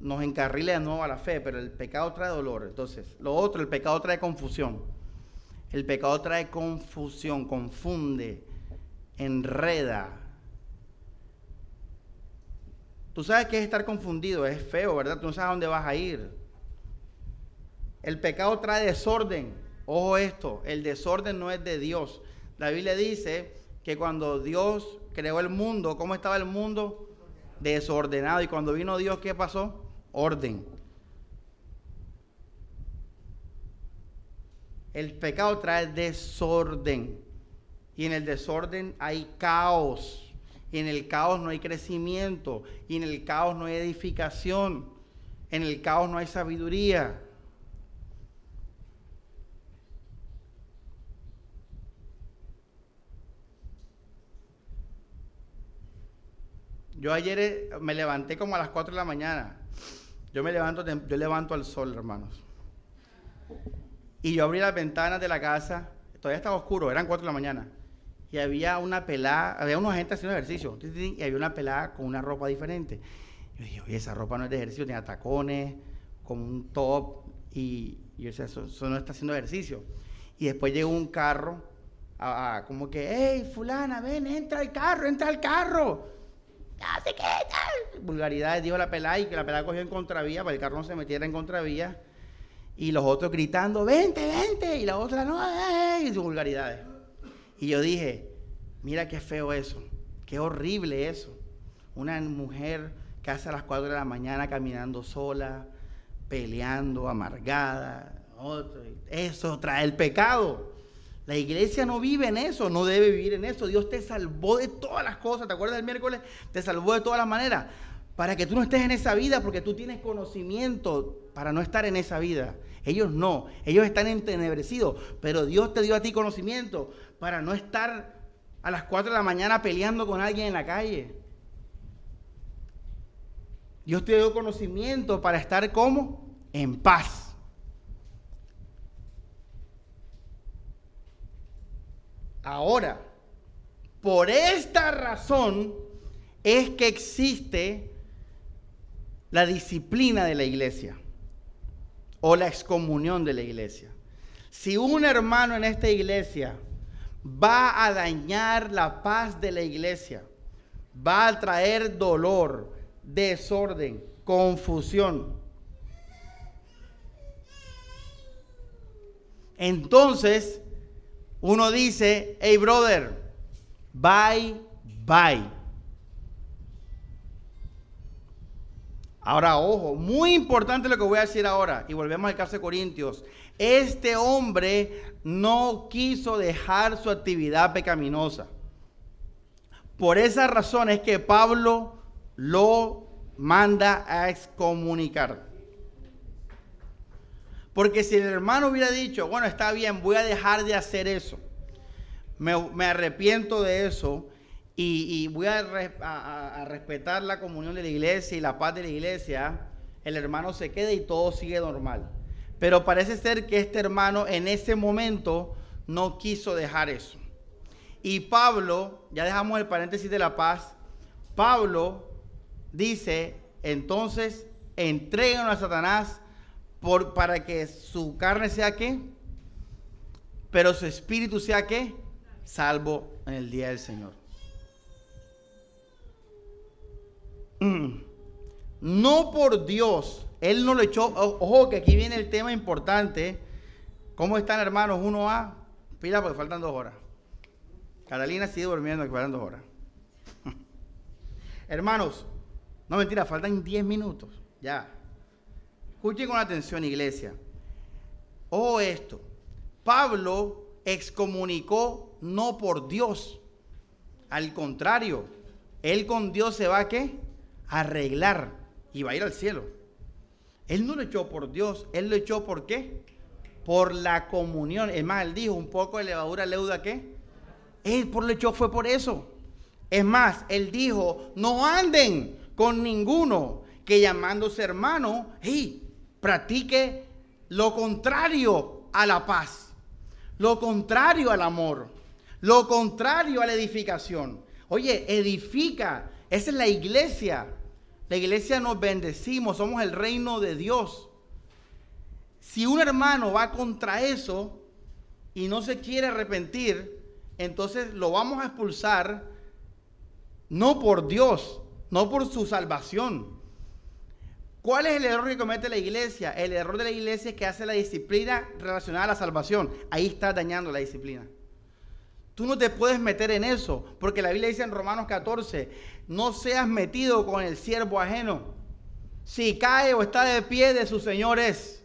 [SPEAKER 1] nos encarrila de nuevo a la fe, pero el pecado trae dolor. Entonces, lo otro, el pecado trae confusión. El pecado trae confusión, confunde, enreda. Tú sabes que es estar confundido, es feo, ¿verdad? Tú no sabes a dónde vas a ir. El pecado trae desorden. Ojo esto, el desorden no es de Dios. La Biblia dice que cuando Dios creó el mundo, ¿cómo estaba el mundo? Desordenado. Y cuando vino Dios, ¿qué pasó? orden. El pecado trae desorden. Y en el desorden hay caos. Y en el caos no hay crecimiento. Y en el caos no hay edificación. En el caos no hay sabiduría. Yo ayer eh, me levanté como a las 4 de la mañana. Yo me levanto, yo levanto al sol, hermanos. Y yo abrí las ventanas de la casa, todavía estaba oscuro, eran 4 de la mañana. Y había una pelada, había unos gente haciendo ejercicio, y había una pelada con una ropa diferente. Yo dije, oye, esa ropa no es de ejercicio, tenía tacones, con un top, y, yo decía, eso, no está haciendo ejercicio. Y después llegó un carro, como que, hey, fulana, ven, entra al carro, entra al carro tal. Vulgaridades, dijo la pelada y que la pelada cogió en contravía para el carro no se metiera en contravía. Y los otros gritando, vente, vente. Y la otra, no, eh, y sus vulgaridades. Y yo dije, mira qué feo eso, qué horrible eso. Una mujer que hace a las 4 de la mañana caminando sola, peleando, amargada. Eso trae el pecado. La iglesia no vive en eso, no debe vivir en eso. Dios te salvó de todas las cosas. ¿Te acuerdas del miércoles? Te salvó de todas las maneras. Para que tú no estés en esa vida, porque tú tienes conocimiento para no estar en esa vida. Ellos no, ellos están entenebrecidos. Pero Dios te dio a ti conocimiento para no estar a las 4 de la mañana peleando con alguien en la calle. Dios te dio conocimiento para estar como en paz. Ahora, por esta razón es que existe la disciplina de la iglesia o la excomunión de la iglesia. Si un hermano en esta iglesia va a dañar la paz de la iglesia, va a traer dolor, desorden, confusión. Entonces, uno dice, hey brother, bye, bye. Ahora, ojo, muy importante lo que voy a decir ahora, y volvemos al caso de Corintios. Este hombre no quiso dejar su actividad pecaminosa. Por esa razón es que Pablo lo manda a excomunicar. Porque si el hermano hubiera dicho, bueno, está bien, voy a dejar de hacer eso, me, arrepiento de eso y, voy a, a, respetar la comunión de la iglesia y la paz de la iglesia, el hermano se queda y todo sigue normal. Pero parece ser que este hermano en ese momento no quiso dejar eso. Y Pablo, ya dejamos el paréntesis de la paz, Pablo dice, entonces entregan a Satanás por, para que su carne sea qué, pero su espíritu sea qué, salvo en el día del Señor. Mm. No por Dios, Él no lo echó, ojo que aquí viene el tema importante, ¿cómo están hermanos? Uno a, pila porque faltan dos horas. Catalina sigue durmiendo, que faltan dos horas. Hermanos, no mentira, faltan 10 minutos. Ya. Escuchen con atención, iglesia. Ojo esto. Pablo excomunicó no por Dios. Al contrario, él con Dios se va a arreglar y va a ir al cielo. Él no lo echó por Dios, él lo echó por qué? Por la comunión. Es más, él dijo, un poco de levadura leuda qué? Él por lo hecho fue por eso. Es más, él dijo, no anden con ninguno que llamándose hermano, hey, practique lo contrario a la paz, lo contrario al amor, lo contrario a la edificación. Oye, edifica, esa es la iglesia. La iglesia nos bendecimos, somos el reino de Dios. Si un hermano va contra eso y no se quiere arrepentir, entonces lo vamos a expulsar no por Dios, no por su salvación. ¿Cuál es el error que comete la iglesia? El error de la iglesia es que hace la disciplina relacionada a la salvación. Ahí está dañando la disciplina. Tú no te puedes meter en eso, porque la Biblia dice en Romanos 14, no seas metido con el siervo ajeno. Si cae o está de pie de sus señores.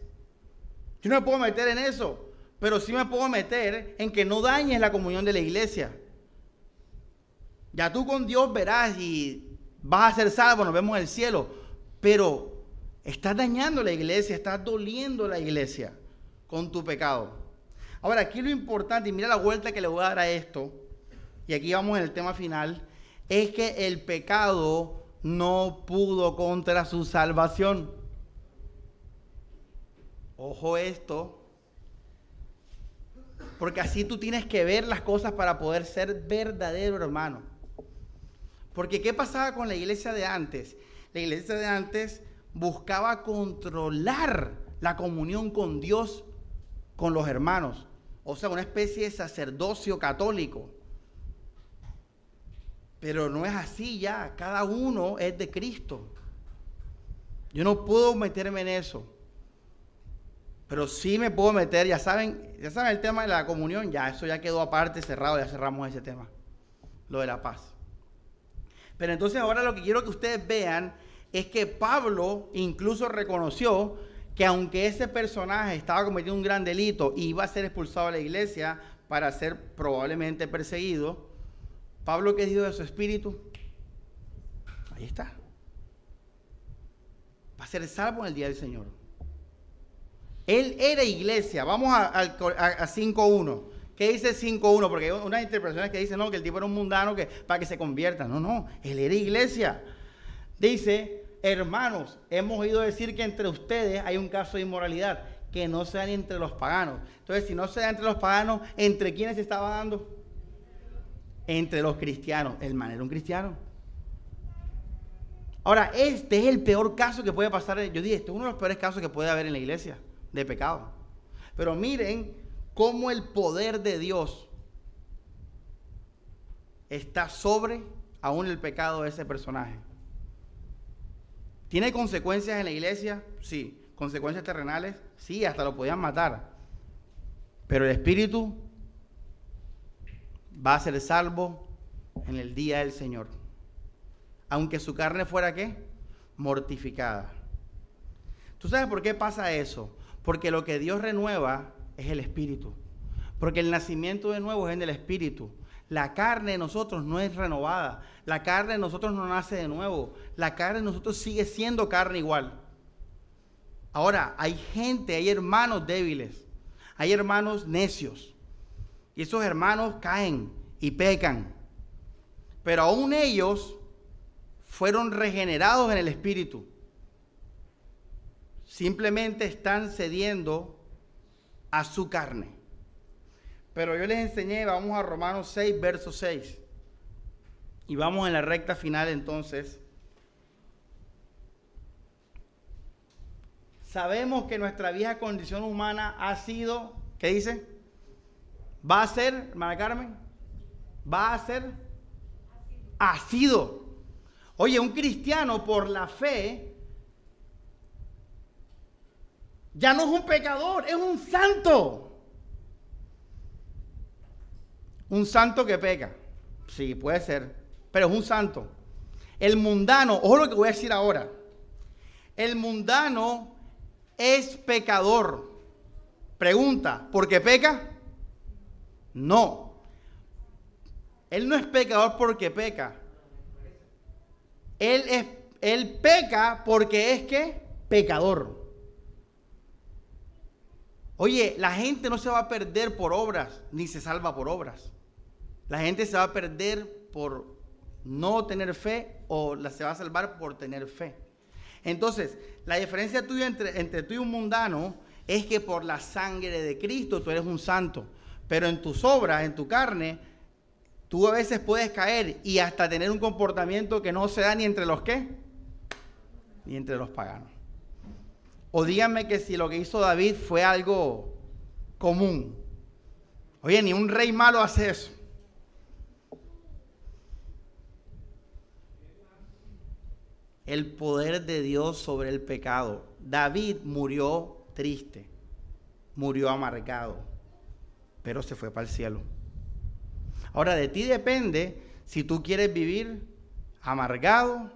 [SPEAKER 1] Yo no me puedo meter en eso pero sí me puedo meter en que no dañes la comunión de la iglesia. Ya tú con Dios verás y vas a ser salvo, nos vemos en el cielo, pero estás dañando la iglesia, estás doliendo la iglesia con tu pecado. Ahora, aquí lo importante, y mira la vuelta que le voy a dar a esto, y aquí vamos en el tema final, es que el pecado no pudo contra su salvación. Ojo esto, porque así tú tienes que ver las cosas para poder ser verdadero hermano. Porque ¿qué pasaba con la iglesia de antes? La iglesia de antes buscaba controlar la comunión con Dios, con los hermanos. O sea, una especie de sacerdocio católico. Pero no es así ya. Cada uno es de Cristo. Yo no puedo meterme en eso. Pero sí me puedo meter, ya saben, ya saben el tema de la comunión, ya eso ya quedó aparte, cerrado, ya cerramos ese tema, lo de la paz. Pero entonces ahora lo que quiero que ustedes vean es que Pablo incluso reconoció que aunque ese personaje estaba cometiendo un gran delito y iba a ser expulsado de la iglesia para ser probablemente perseguido, Pablo que dijo de su espíritu, ahí está. Va a ser salvo en el día del Señor. Él era iglesia. Vamos a, a, 5.1. ¿Qué dice 5.1? Porque hay unas interpretaciones que dicen no, que el tipo era un mundano que, para que se convierta. No, no, él era iglesia. Dice, hermanos, hemos oído decir que entre ustedes hay un caso de inmoralidad, que no sean entre los paganos. Entonces, si no se da entre los paganos, ¿entre quiénes se estaba dando? Entre los cristianos. El man era un cristiano. Ahora, este es el peor caso que puede pasar. Yo dije, este es uno de los peores casos que puede haber en la iglesia de pecado. Pero miren cómo el poder de Dios está sobre aún el pecado de ese personaje. ¿Tiene consecuencias en la iglesia? Sí. ¿Consecuencias terrenales? Sí, hasta lo podían matar. Pero el espíritu va a ser salvo en el día del Señor. Aunque su carne fuera qué? Mortificada. ¿Tú sabes por qué pasa eso? Porque lo que Dios renueva es el espíritu. Porque el nacimiento de nuevo es en el espíritu. La carne de nosotros no es renovada. La carne de nosotros no nace de nuevo. La carne de nosotros sigue siendo carne igual. Ahora, hay gente, hay hermanos débiles. Hay hermanos necios. Y esos hermanos caen y pecan. Pero aún ellos fueron regenerados en el Espíritu. Simplemente están cediendo a su carne. Pero yo les enseñé, vamos a Romanos 6, verso 6. Y vamos en la recta final entonces. Sabemos que nuestra vieja condición humana ha sido, ¿qué dice? Va a ser, hermana Carmen, va a ser, ha sido. Oye, un cristiano por la fe ya no es un pecador, es un santo. Un santo que peca. Sí, puede ser. Pero es un santo. El mundano, ojo lo que voy a decir ahora. El mundano es pecador. Pregunta, ¿por qué peca? No. Él no es pecador porque peca. Él, es, él peca porque es que pecador. Oye, la gente no se va a perder por obras, ni se salva por obras. La gente se va a perder por no tener fe o la se va a salvar por tener fe. Entonces, la diferencia tuya entre, entre tú y un mundano es que por la sangre de Cristo tú eres un santo. Pero en tus obras, en tu carne, tú a veces puedes caer y hasta tener un comportamiento que no se da ni entre los qué, ni entre los paganos. O díganme que si lo que hizo David fue algo común. Oye, ni un rey malo hace eso. El poder de Dios sobre el pecado. David murió triste, murió amargado, pero se fue para el cielo. Ahora de ti depende si tú quieres vivir amargado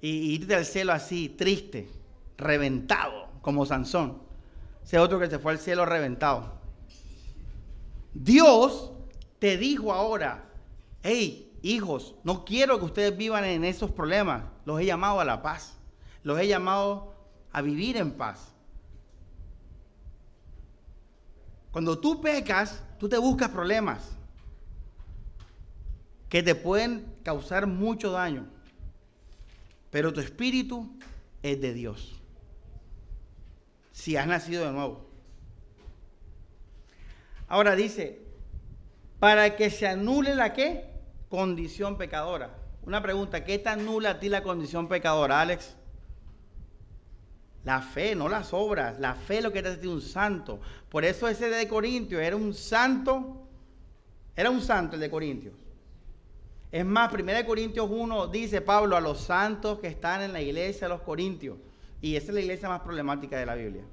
[SPEAKER 1] y irte al cielo así, triste, reventado, como Sansón. Ese otro que se fue al cielo reventado. Dios te dijo ahora, hey, hijos, no quiero que ustedes vivan en esos problemas. Los he llamado a la paz. Los he llamado a vivir en paz. Cuando tú pecas, tú te buscas problemas que te pueden causar mucho daño. Pero tu espíritu es de Dios. Si has nacido de nuevo. Ahora dice, para que se anule la qué? Condición pecadora. Una pregunta, ¿qué tan nula a ti la condición pecadora, Alex? La fe, no las obras. La fe es lo que te hace un santo. Por eso ese de Corintios era un santo, era un santo el de Corintios. Es más, 1 Corintios 1 dice Pablo a los santos que están en la iglesia de los Corintios. Y esa es la iglesia más problemática de la Biblia.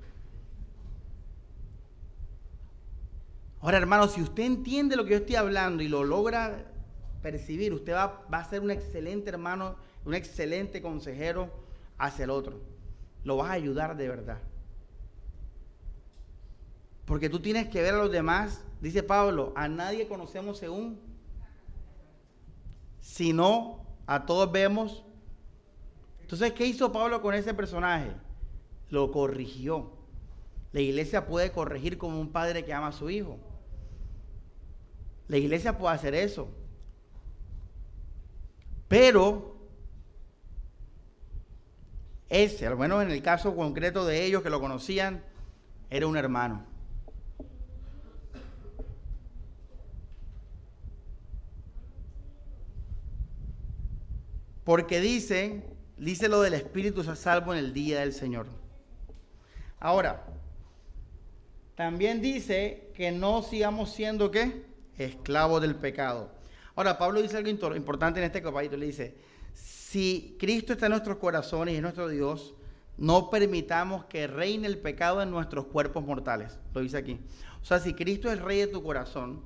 [SPEAKER 1] Ahora, hermano, si usted entiende lo que yo estoy hablando y lo logra percibir, usted va, a ser un excelente hermano, un excelente consejero hacia el otro. Lo vas a ayudar de verdad. Porque tú tienes que ver a los demás, dice Pablo, a nadie conocemos según, sino a todos vemos. Entonces, ¿qué hizo Pablo con ese personaje? Lo corrigió. La iglesia puede corregir como un padre que ama a su hijo. La iglesia puede hacer eso. Pero ese, al menos en el caso concreto de ellos que lo conocían, era un hermano. Porque dice, dice lo del Espíritu se salvo en el día del Señor. Ahora, también dice que no sigamos siendo qué? Esclavos del pecado. Ahora, Pablo dice algo importante en este capítulo. Le dice, si Cristo está en nuestros corazones y es nuestro Dios, no permitamos que reine el pecado en nuestros cuerpos mortales. Lo dice aquí. O sea, si Cristo es rey de tu corazón,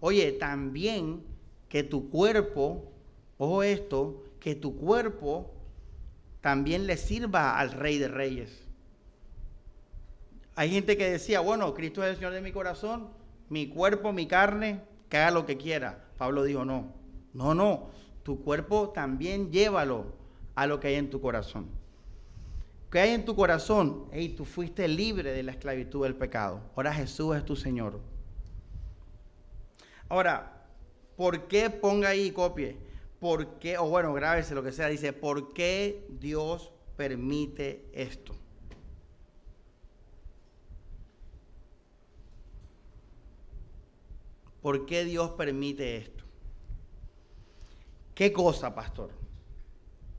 [SPEAKER 1] oye, también que tu cuerpo, ojo esto, que tu cuerpo también le sirva al rey de reyes. Hay gente que decía, bueno, Cristo es el Señor de mi corazón, mi cuerpo, mi carne, que haga lo que quiera. Pablo dijo, no, no, no, tu cuerpo también llévalo a lo que hay en tu corazón. ¿Qué hay en tu corazón? Hey, tú fuiste libre de la esclavitud del pecado. Ahora Jesús es tu Señor. Ahora, ¿por qué ponga ahí y copie? ¿Por qué? O bueno, grábese lo que sea. Dice, ¿por qué Dios permite esto? ¿Por qué Dios permite esto? ¿Qué cosa, pastor?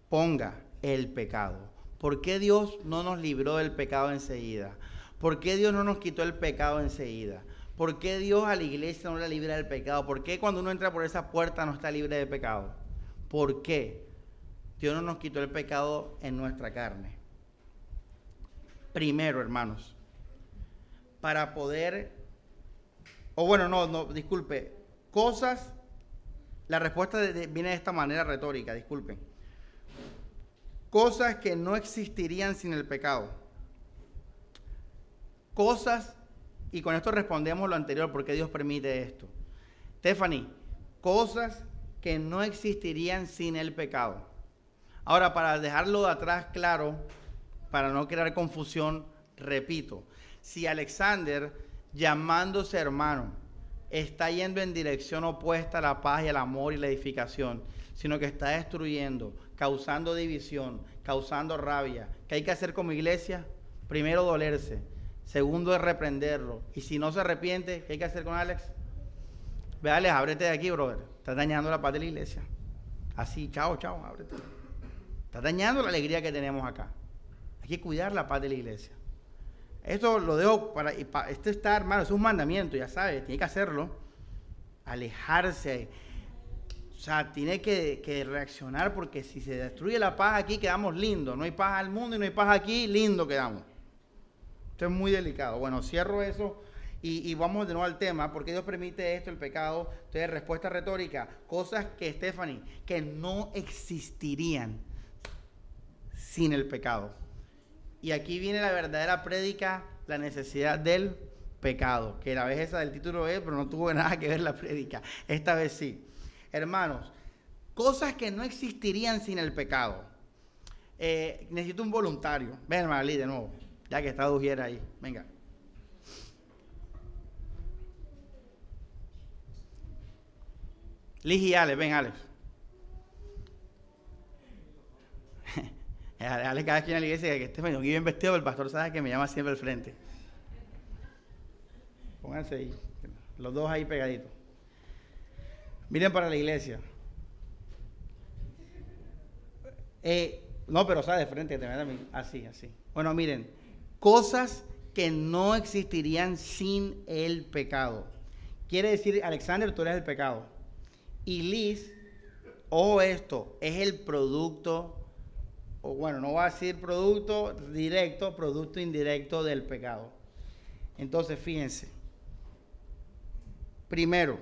[SPEAKER 1] Ponga el pecado. ¿Por qué Dios no nos libró del pecado enseguida? ¿Por qué Dios no nos quitó el pecado enseguida? ¿Por qué Dios a la iglesia no la libra del pecado? ¿Por qué cuando uno entra por esa puerta no está libre de pecado? ¿Por qué Dios no nos quitó el pecado en nuestra carne? Primero, hermanos, para poder, o bueno, no, no, disculpe, cosas, la respuesta viene de esta manera retórica, disculpen cosas que no existirían sin el pecado. Cosas, y con esto respondemos lo anterior, ¿por qué Dios permite esto? Stephanie, cosas que no existirían sin el pecado. Ahora, para dejarlo de atrás claro, para no crear confusión, repito, si Alexander, llamándose hermano, está yendo en dirección opuesta a la paz y al amor y la edificación, sino que está destruyendo, causando división, causando rabia. ¿Qué hay que hacer como iglesia? Primero dolerse, segundo es reprenderlo. Y si no se arrepiente, ¿qué hay que hacer con Alex? Ve Alex, ábrete de aquí, brother. Estás dañando la paz de la iglesia. Así, chao, chao, ábrete. Estás dañando la alegría que tenemos acá. Hay que cuidar la paz de la iglesia. Esto lo dejo para, esto está, hermano, es un mandamiento, ya sabes, tiene que hacerlo. Alejarse o sea, tiene que, reaccionar porque si se destruye la paz aquí quedamos lindos. No hay paz al mundo y no hay paz aquí, lindo quedamos. Esto es muy delicado. Bueno, cierro eso y, vamos de nuevo al tema. ¿Por qué Dios permite esto, el pecado? Entonces, respuesta retórica. Cosas que, Stephanie, que no existirían sin el pecado. Y aquí viene la verdadera prédica, la necesidad del pecado. Que la vez esa del título es, pero no tuvo nada que ver la prédica. Esta vez sí. Hermanos, cosas que no existirían sin el pecado. Eh, necesito un voluntario. Ven, Marley, de nuevo, ya que está Dujiera ahí. Venga. Liz y Alex, ven, Alex. Alex cada viene a la iglesia que esté bien vestido, el pastor sabe que me llama siempre al frente. Pónganse ahí, los dos ahí pegaditos. Miren para la iglesia. Eh, no, pero sabe de frente, así, así. Bueno, miren, cosas que no existirían sin el pecado. Quiere decir, Alexander, tú eres el pecado. Y Liz, o esto, es el producto, o bueno, no va a decir producto directo, producto indirecto del pecado. Entonces, fíjense. Primero,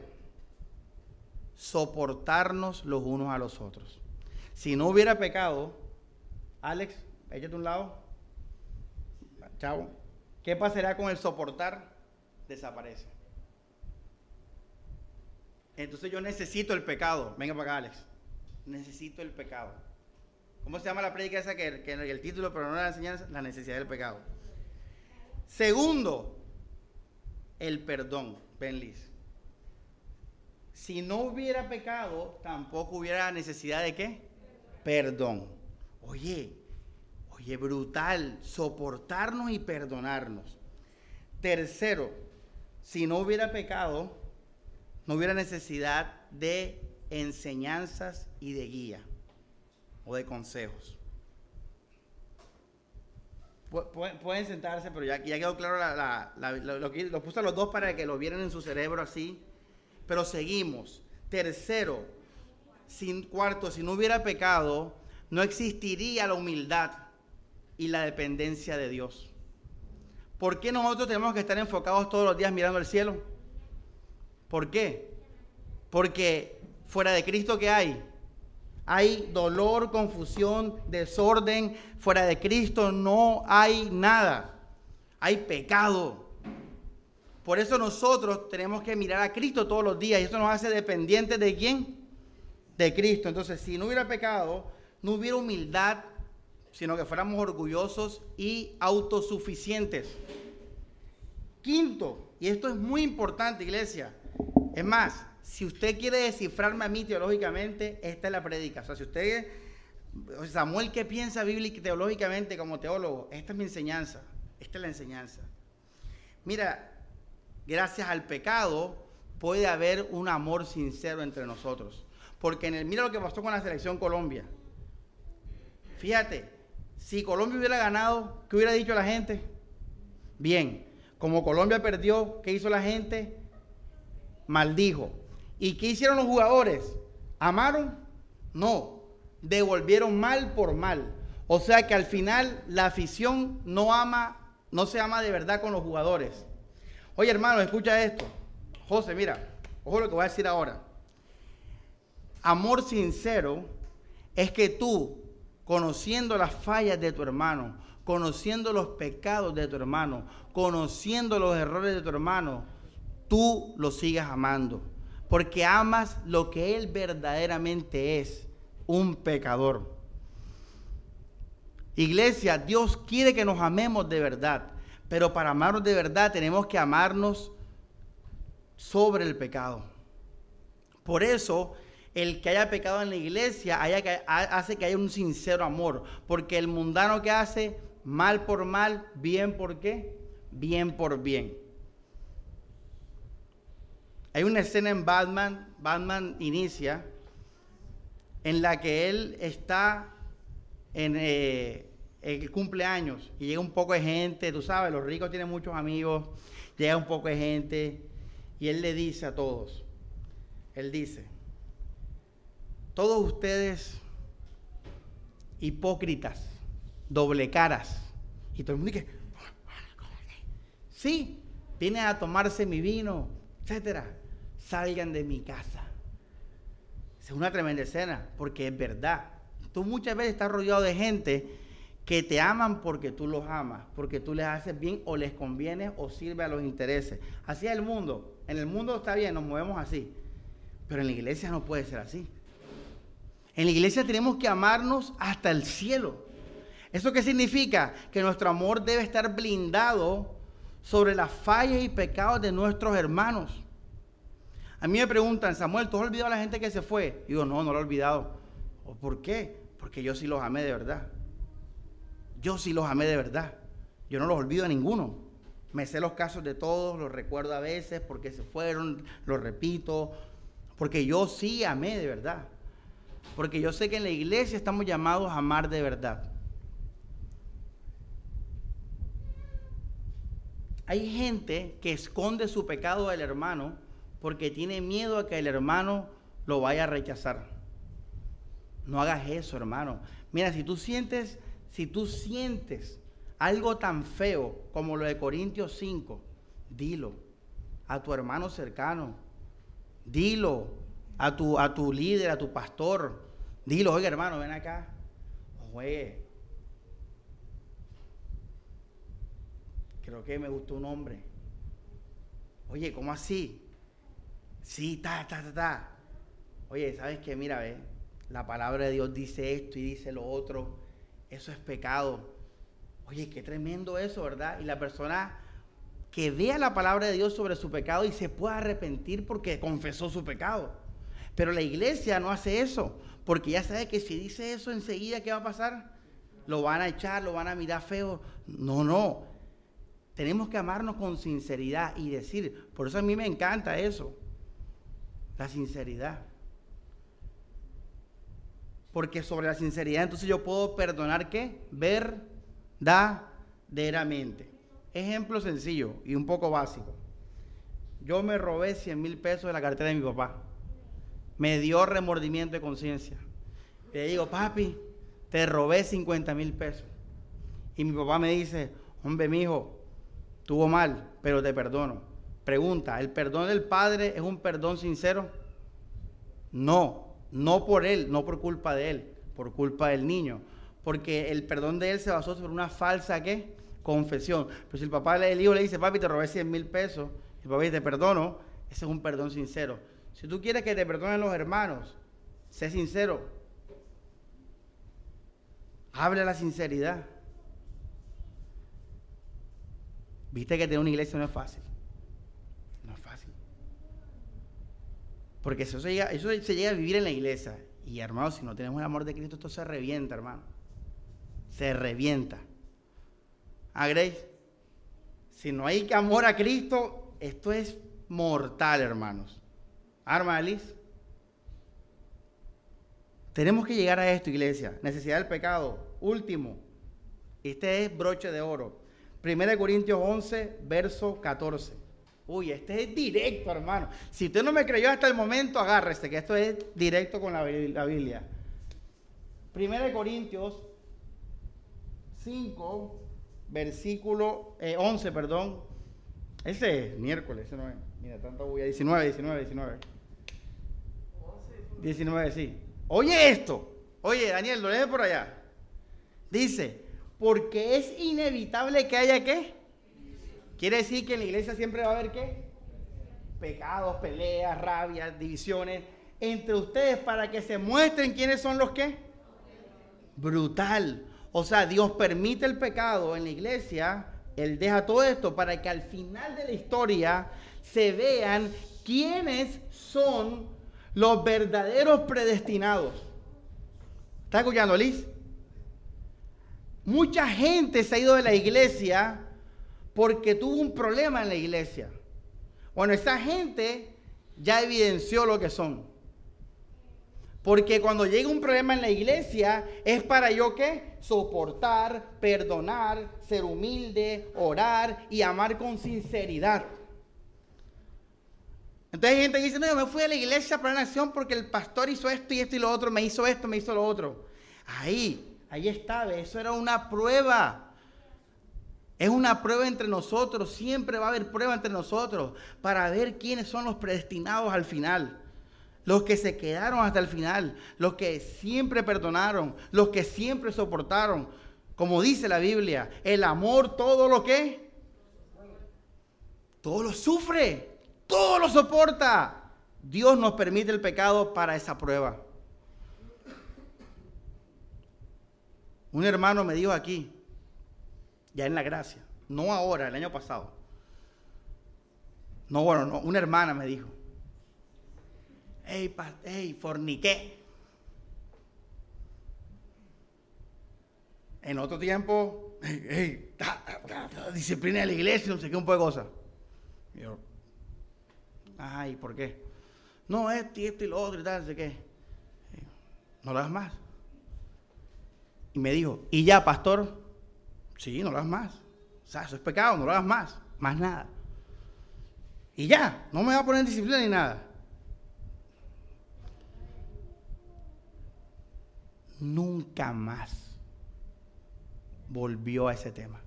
[SPEAKER 1] soportarnos los unos a los otros. Si no hubiera pecado, Alex, échate un lado. Chao. ¿Qué pasará con el soportar? Desaparece. Entonces yo necesito el pecado. Venga para acá, Alex. Necesito el pecado. ¿Cómo se llama la prédica esa que, que el título, pero no la enseñanza? La necesidad del pecado. Segundo, el perdón. Ben Liz si no hubiera pecado, tampoco hubiera necesidad de qué? Perdón. Oye, oye, brutal, soportarnos y perdonarnos. Tercero, si no hubiera pecado, no hubiera necesidad de enseñanzas y de guía de consejos. Pueden sentarse, pero ya, ya quedó claro lo, lo puse a los dos para que lo vieran en su cerebro así pero seguimos. Tercero, sin cuarto, si no hubiera pecado, no existiría la humildad y la dependencia de Dios. ¿Por qué nosotros tenemos que estar enfocados todos los días mirando al cielo? ¿Por qué? Porque fuera de Cristo que hay, hay dolor, confusión, desorden. Fuera de Cristo no hay nada. Hay pecado. Por eso nosotros tenemos que mirar a Cristo todos los días y esto nos hace dependientes de quién? De Cristo. Entonces, si no hubiera pecado, no hubiera humildad, sino que fuéramos orgullosos y autosuficientes. Quinto, y esto es muy importante, iglesia, es más, si usted quiere descifrarme a mí teológicamente, esta es la predica. O sea, si usted, Samuel, ¿qué piensa bíblica teológicamente como teólogo? Esta es mi enseñanza. Esta es la enseñanza. Mira, gracias al pecado puede haber un amor sincero entre nosotros. Porque en el, mira lo que pasó con la selección Colombia. Fíjate, si Colombia hubiera ganado, ¿qué hubiera dicho la gente? Bien, como Colombia perdió, ¿qué hizo la gente? Maldijo. ¿Y qué hicieron los jugadores? ¿Amaron? No, devolvieron mal por mal. O sea que al final la afición no ama, no se ama de verdad con los jugadores. Oye hermano, escucha esto. José, mira, ojo lo que voy a decir ahora. Amor sincero es que tú, conociendo las fallas de tu hermano, conociendo los pecados de tu hermano, conociendo los errores de tu hermano, tú lo sigas amando porque amas lo que Él verdaderamente es, un pecador. Iglesia, Dios quiere que nos amemos de verdad, pero para amarnos de verdad tenemos que amarnos sobre el pecado. Por eso, el que haya pecado en la iglesia hace que haya un sincero amor, porque el mundano que hace mal por mal, bien por qué, bien por bien. Hay una escena en Batman, Batman inicia, en la que él está en eh, el cumpleaños y llega un poco de gente, tú sabes, los ricos tienen muchos amigos, llega un poco de gente y él le dice a todos, él dice, todos ustedes hipócritas, doble caras, y todo el mundo dice, sí, viene a tomarse mi vino, etcétera salgan de mi casa. Es una tremenda escena, porque es verdad. Tú muchas veces estás rodeado de gente que te aman porque tú los amas, porque tú les haces bien o les conviene o sirve a los intereses. Así es el mundo. En el mundo está bien, nos movemos así. Pero en la iglesia no puede ser así. En la iglesia tenemos que amarnos hasta el cielo. ¿Eso qué significa? Que nuestro amor debe estar blindado sobre las fallas y pecados de nuestros hermanos. A mí me preguntan, Samuel, ¿tú has olvidado a la gente que se fue? Y digo, no, no lo he olvidado. ¿Por qué? Porque yo sí los amé de verdad. Yo sí los amé de verdad. Yo no los olvido a ninguno. Me sé los casos de todos, los recuerdo a veces porque se fueron, los repito, porque yo sí amé de verdad. Porque yo sé que en la iglesia estamos llamados a amar de verdad. Hay gente que esconde su pecado del hermano porque tiene miedo a que el hermano lo vaya a rechazar. No hagas eso, hermano. Mira, si tú sientes, si tú sientes algo tan feo como lo de Corintios 5, dilo a tu hermano cercano. Dilo a tu, a tu líder, a tu pastor. Dilo, oye hermano, ven acá. Oye, creo que me gustó un hombre. Oye, ¿cómo así? Sí, ta, ta, ta, ta. Oye, ¿sabes qué? Mira, ve, la palabra de Dios dice esto y dice lo otro. Eso es pecado. Oye, qué tremendo eso, ¿verdad? Y la persona que vea la palabra de Dios sobre su pecado y se pueda arrepentir porque confesó su pecado. Pero la iglesia no hace eso, porque ya sabe que si dice eso enseguida, ¿qué va a pasar? Lo van a echar, lo van a mirar feo. No, no. Tenemos que amarnos con sinceridad y decir, por eso a mí me encanta eso. La sinceridad. Porque sobre la sinceridad entonces yo puedo perdonar qué? Verdaderamente. Ejemplo sencillo y un poco básico. Yo me robé 100 mil pesos de la cartera de mi papá. me dio remordimiento de conciencia. Le digo, papi, te robé 50 mil pesos. Y mi papá me dice, hombre, mi hijo, tuvo mal, pero te perdono. Pregunta, ¿el perdón del padre es un perdón sincero? No, no por él, no por culpa de él, por culpa del niño. Porque el perdón de él se basó sobre una falsa, ¿qué? Confesión. Pero si el papá, el hijo le dice, papi, te robé 100 mil pesos, el papá dice, te perdono, ese es un perdón sincero. Si tú quieres que te perdonen los hermanos, sé sincero. Habla la sinceridad. Viste que tener una iglesia no es fácil. No es fácil. Porque eso se llega, eso se llega a vivir en la iglesia. Y hermanos, si no tenemos el amor de Cristo, esto se revienta, hermano. Se revienta. ¿Ah, Grace? Si no hay amor a Cristo, esto es mortal, hermanos. Arma, Alice. Tenemos que llegar a esto, iglesia. Necesidad del pecado. Último. Este es broche de oro. 1 Corintios 11, verso 14. Uy, este es directo, hermano. Si usted no me creyó hasta el momento, agárrese, que esto es directo con la, Biblia. 1 Corintios 5, versículo 11, eh, perdón. Ese es miércoles, ese no es. Mira, tanto voy a 19, 19, 19. 19, sí. Oye esto. Oye, Daniel, lo lees por allá. Dice, porque es inevitable que haya qué. Quiere decir que en la iglesia siempre va a haber qué. Pecados, peleas, rabias, divisiones entre ustedes para que se muestren quiénes son los que. Brutal. O sea, Dios permite el pecado en la iglesia. Él deja todo esto para que al final de la historia se vean quiénes son los verdaderos predestinados. ¿Está escuchando, Liz? Mucha gente se ha ido de la iglesia porque tuvo un problema en la iglesia. Bueno, esa gente ya evidenció lo que son. Porque cuando llega un problema en la iglesia es para yo qué? Soportar, perdonar, ser humilde, orar y amar con sinceridad. Entonces hay gente que dice, no, yo me fui a la iglesia para la nación porque el pastor hizo esto y esto y lo otro, me hizo esto, me hizo lo otro. Ahí, Ahí estaba, eso era una prueba. Es una prueba entre nosotros, siempre va a haber prueba entre nosotros para ver quiénes son los predestinados al final. Los que se quedaron hasta el final, los que siempre perdonaron, los que siempre soportaron. Como dice la Biblia, el amor todo lo que, todo lo sufre, todo lo soporta. Dios nos permite el pecado para esa prueba. Un hermano me dijo aquí, ya en la gracia, no ahora, el año pasado. No, bueno, no, una hermana me dijo, hey, hey, forniqué. En otro tiempo, hey, disciplina de la iglesia, no sé qué, un poco de cosas. yo, ay, ¿por qué? No, esto y esto y lo otro y tal, no sé qué. No lo hagas más. Y me dijo, ¿y ya, pastor? Sí, no lo hagas más. O sea, eso es pecado, no lo hagas más. Más nada. Y ya, no me va a poner en disciplina ni nada. Nunca más volvió a ese tema.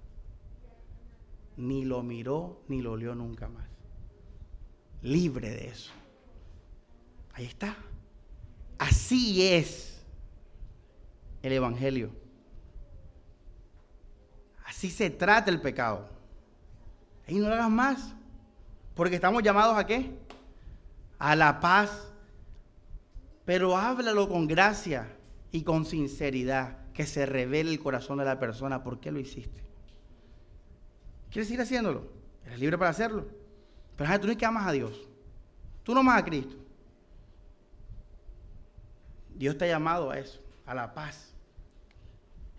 [SPEAKER 1] Ni lo miró, ni lo olió nunca más. Libre de eso. Ahí está. Así es el Evangelio. Así se trata el pecado. Y no lo hagas más. Porque estamos llamados a qué? A la paz. Pero háblalo con gracia y con sinceridad. Que se revele el corazón de la persona. ¿Por qué lo hiciste? ¿Quieres ir haciéndolo? Eres libre para hacerlo. Pero tú no es que amas a Dios. Tú no amas a Cristo. Dios te ha llamado a eso, a la paz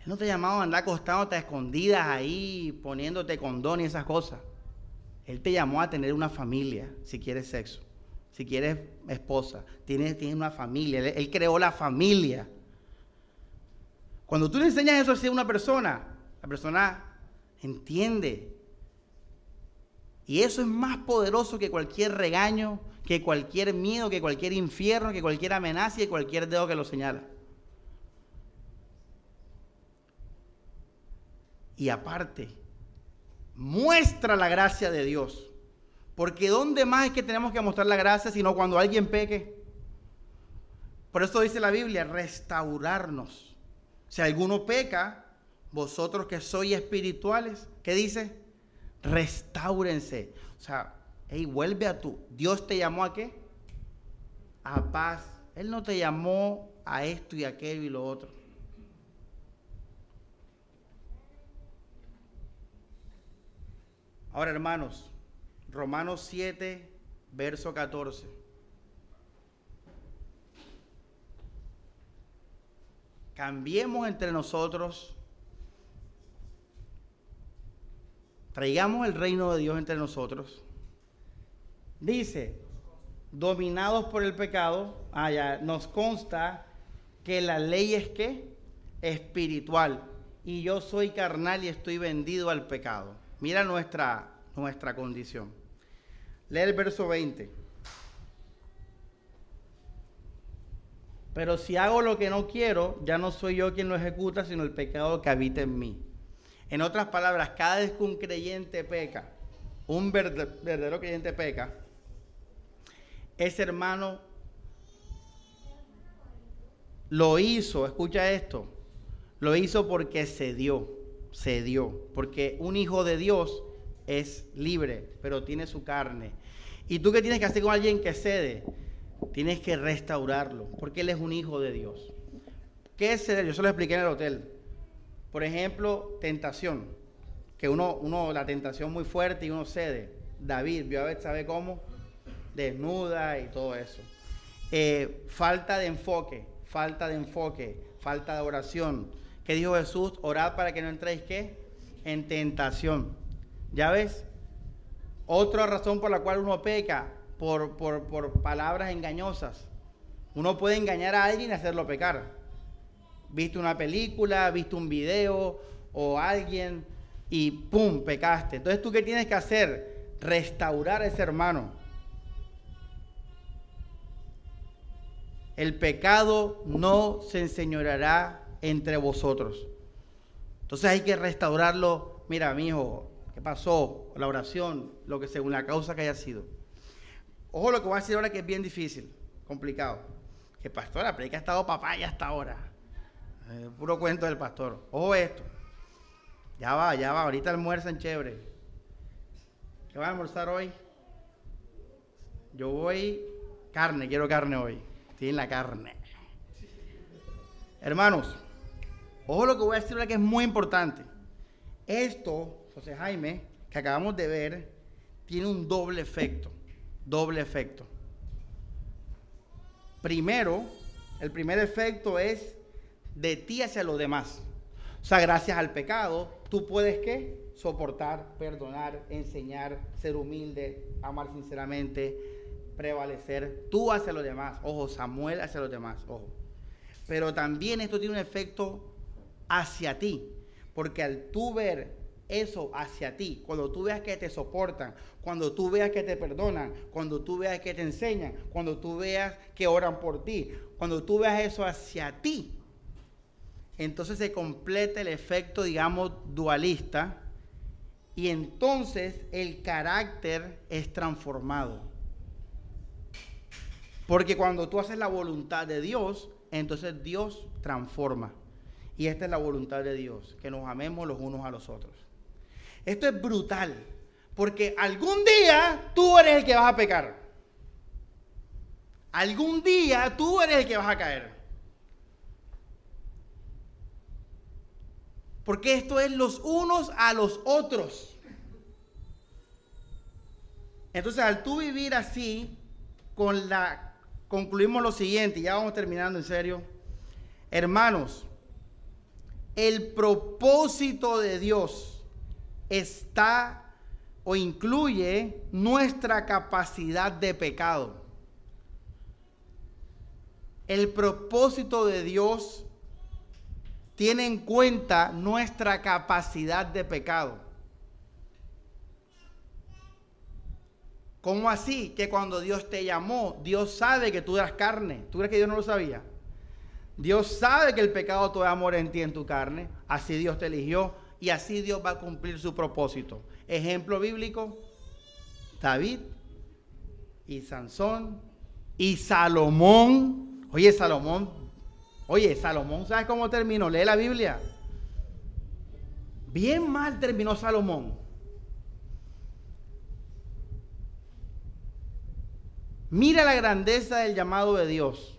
[SPEAKER 1] no te llamado a andar acostándote a escondidas ahí, poniéndote condón y esas cosas. Él te llamó a tener una familia, si quieres sexo, si quieres esposa, tienes, una familia. Él, creó la familia. Cuando tú le enseñas eso a una persona, la persona entiende. Y eso es más poderoso que cualquier regaño, que cualquier miedo, que cualquier infierno, que cualquier amenaza y cualquier dedo que lo señala. Y aparte, muestra la gracia de Dios. Porque ¿dónde más es que tenemos que mostrar la gracia sino cuando alguien peque? Por eso dice la Biblia, restaurarnos. Si alguno peca, vosotros que sois espirituales, ¿qué dice? Restáurense. O sea, hey, vuelve a tú. Dios te llamó a qué? A paz. Él no te llamó a esto y aquello y lo otro. Ahora, hermanos, Romanos 7, verso 14. Cambiemos entre nosotros, traigamos el reino de Dios entre nosotros. Dice, dominados por el pecado, allá nos consta que la ley es que espiritual y yo soy carnal y estoy vendido al pecado. Mira nuestra, nuestra condición. Lee el verso 20. Pero si hago lo que no quiero, ya no soy yo quien lo ejecuta, sino el pecado que habita en mí. En otras palabras, cada vez que un creyente peca, un verdadero creyente peca, ese hermano lo hizo, escucha esto, lo hizo porque se dio se dio, porque un hijo de Dios es libre, pero tiene su carne. ¿Y tú qué tienes que hacer con alguien que cede? Tienes que restaurarlo, porque él es un hijo de Dios. ¿Qué es ceder? Yo se lo expliqué en el hotel. Por ejemplo, tentación, que uno, uno, la tentación muy fuerte y uno cede. David vio a ver, ¿sabe cómo? Desnuda y todo eso. Eh, falta de enfoque, falta de enfoque, falta de oración ¿Qué dijo Jesús? Orad para que no entréis qué? En tentación. ¿Ya ves? Otra razón por la cual uno peca, por, por, palabras engañosas. Uno puede engañar a alguien y hacerlo pecar. Viste una película, viste un video o alguien y ¡pum! pecaste. Entonces tú qué tienes que hacer? Restaurar a ese hermano. El pecado no se enseñoreará entre vosotros. Entonces hay que restaurarlo. Mira, mi hijo, ¿qué pasó? La oración, lo que según la causa que haya sido. Ojo lo que voy a decir ahora que es bien difícil, complicado. Que pastor, la predica ha estado papaya hasta ahora. Eh, puro cuento del pastor. Ojo esto. Ya va, ya va. Ahorita almuerzan chévere. ¿Qué van a almorzar hoy? Yo voy carne, quiero carne hoy. Estoy en la carne. Hermanos, Ojo lo que voy a decir ahora que es muy importante. Esto, José Jaime, que acabamos de ver, tiene un doble efecto. Doble efecto. Primero, el primer efecto es de ti hacia los demás. O sea, gracias al pecado, tú puedes qué? Soportar, perdonar, enseñar, ser humilde, amar sinceramente, prevalecer. Tú hacia los demás. Ojo, Samuel hacia los demás. Ojo. Pero también esto tiene un efecto hacia ti. Porque al tú ver eso hacia ti, cuando tú veas que te soportan, cuando tú veas que te perdonan, cuando tú veas que te enseñan, cuando tú veas que oran por ti, cuando tú veas eso hacia ti, entonces se completa el efecto, digamos, dualista y entonces el carácter es transformado. Porque cuando tú haces la voluntad de Dios, entonces Dios transforma. Y esta es la voluntad de Dios, que nos amemos los unos a los otros. Esto es brutal, porque algún día tú eres el que vas a pecar. Algún día tú eres el que vas a caer. Porque esto es los unos a los otros. Entonces, al tú vivir así, con la concluimos lo siguiente, ya vamos terminando en serio. Hermanos, el propósito de Dios está o incluye nuestra capacidad de pecado. El propósito de Dios tiene en cuenta nuestra capacidad de pecado. ¿Cómo así? Que cuando Dios te llamó, Dios sabe que tú eras carne. ¿Tú crees que Dios no lo sabía? Dios sabe que el pecado todavía mora en ti, en tu carne. Así Dios te eligió y así Dios va a cumplir su propósito. Ejemplo bíblico, David y Sansón y Salomón. Oye, Salomón, oye, Salomón, ¿sabes cómo terminó? Lee la Biblia. Bien mal terminó Salomón. Mira la grandeza del llamado de Dios,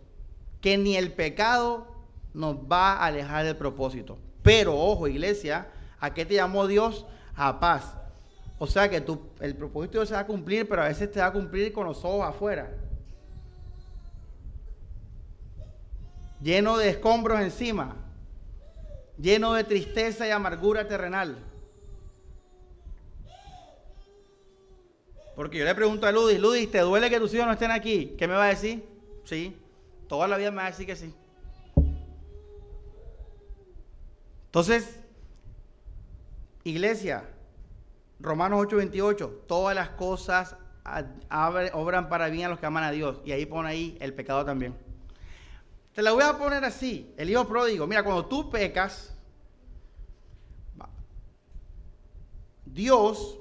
[SPEAKER 1] que ni el pecado nos va a alejar del propósito. Pero, ojo, iglesia, ¿a qué te llamó Dios? A paz. O sea que el propósito se va a cumplir, pero a veces te va a cumplir con los ojos afuera. Lleno de escombros encima. Lleno de tristeza y amargura terrenal. Porque yo le pregunto a Ludis, Ludis, ¿te duele que tus hijos no estén aquí? ¿Qué me va a decir? Sí, toda la vida me va a decir que sí. Entonces, iglesia, Romanos 8:28, todas las cosas obran para bien a los que aman a Dios. Y ahí pone ahí el pecado también. Te la voy a poner así, el hijo pródigo. Mira, cuando tú pecas, Dios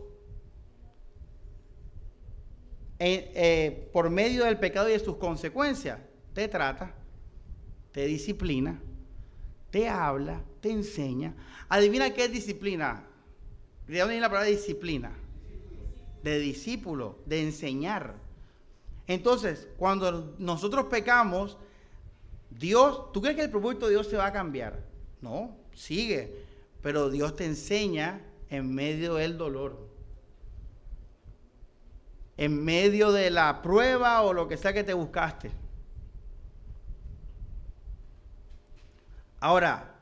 [SPEAKER 1] eh, por medio del pecado y de sus consecuencias, te trata, te disciplina, te habla, te enseña. Adivina qué es disciplina. ¿De dónde viene la palabra disciplina? De discípulo, de enseñar. Entonces, cuando nosotros pecamos, Dios, ¿tú crees que el propósito de Dios se va a cambiar? No, sigue. Pero Dios te enseña en medio del dolor en medio de la prueba o lo que sea que te buscaste. Ahora,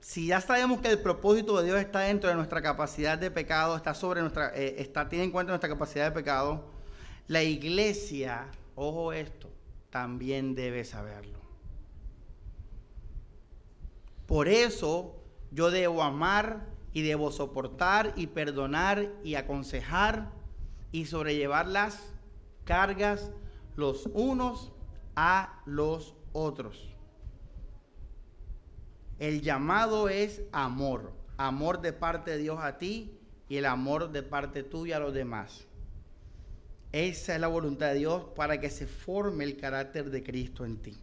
[SPEAKER 1] si ya sabemos que el propósito de Dios está dentro de nuestra capacidad de pecado, está sobre nuestra, eh, está, tiene en cuenta nuestra capacidad de pecado, la iglesia, ojo esto, también debe saberlo. Por eso yo debo amar y debo soportar y perdonar y aconsejar y sobrellevar las cargas los unos a los otros. El llamado es amor, amor de parte de Dios a ti y el amor de parte tuya a los demás. Esa es la voluntad de Dios para que se forme el carácter de Cristo en ti.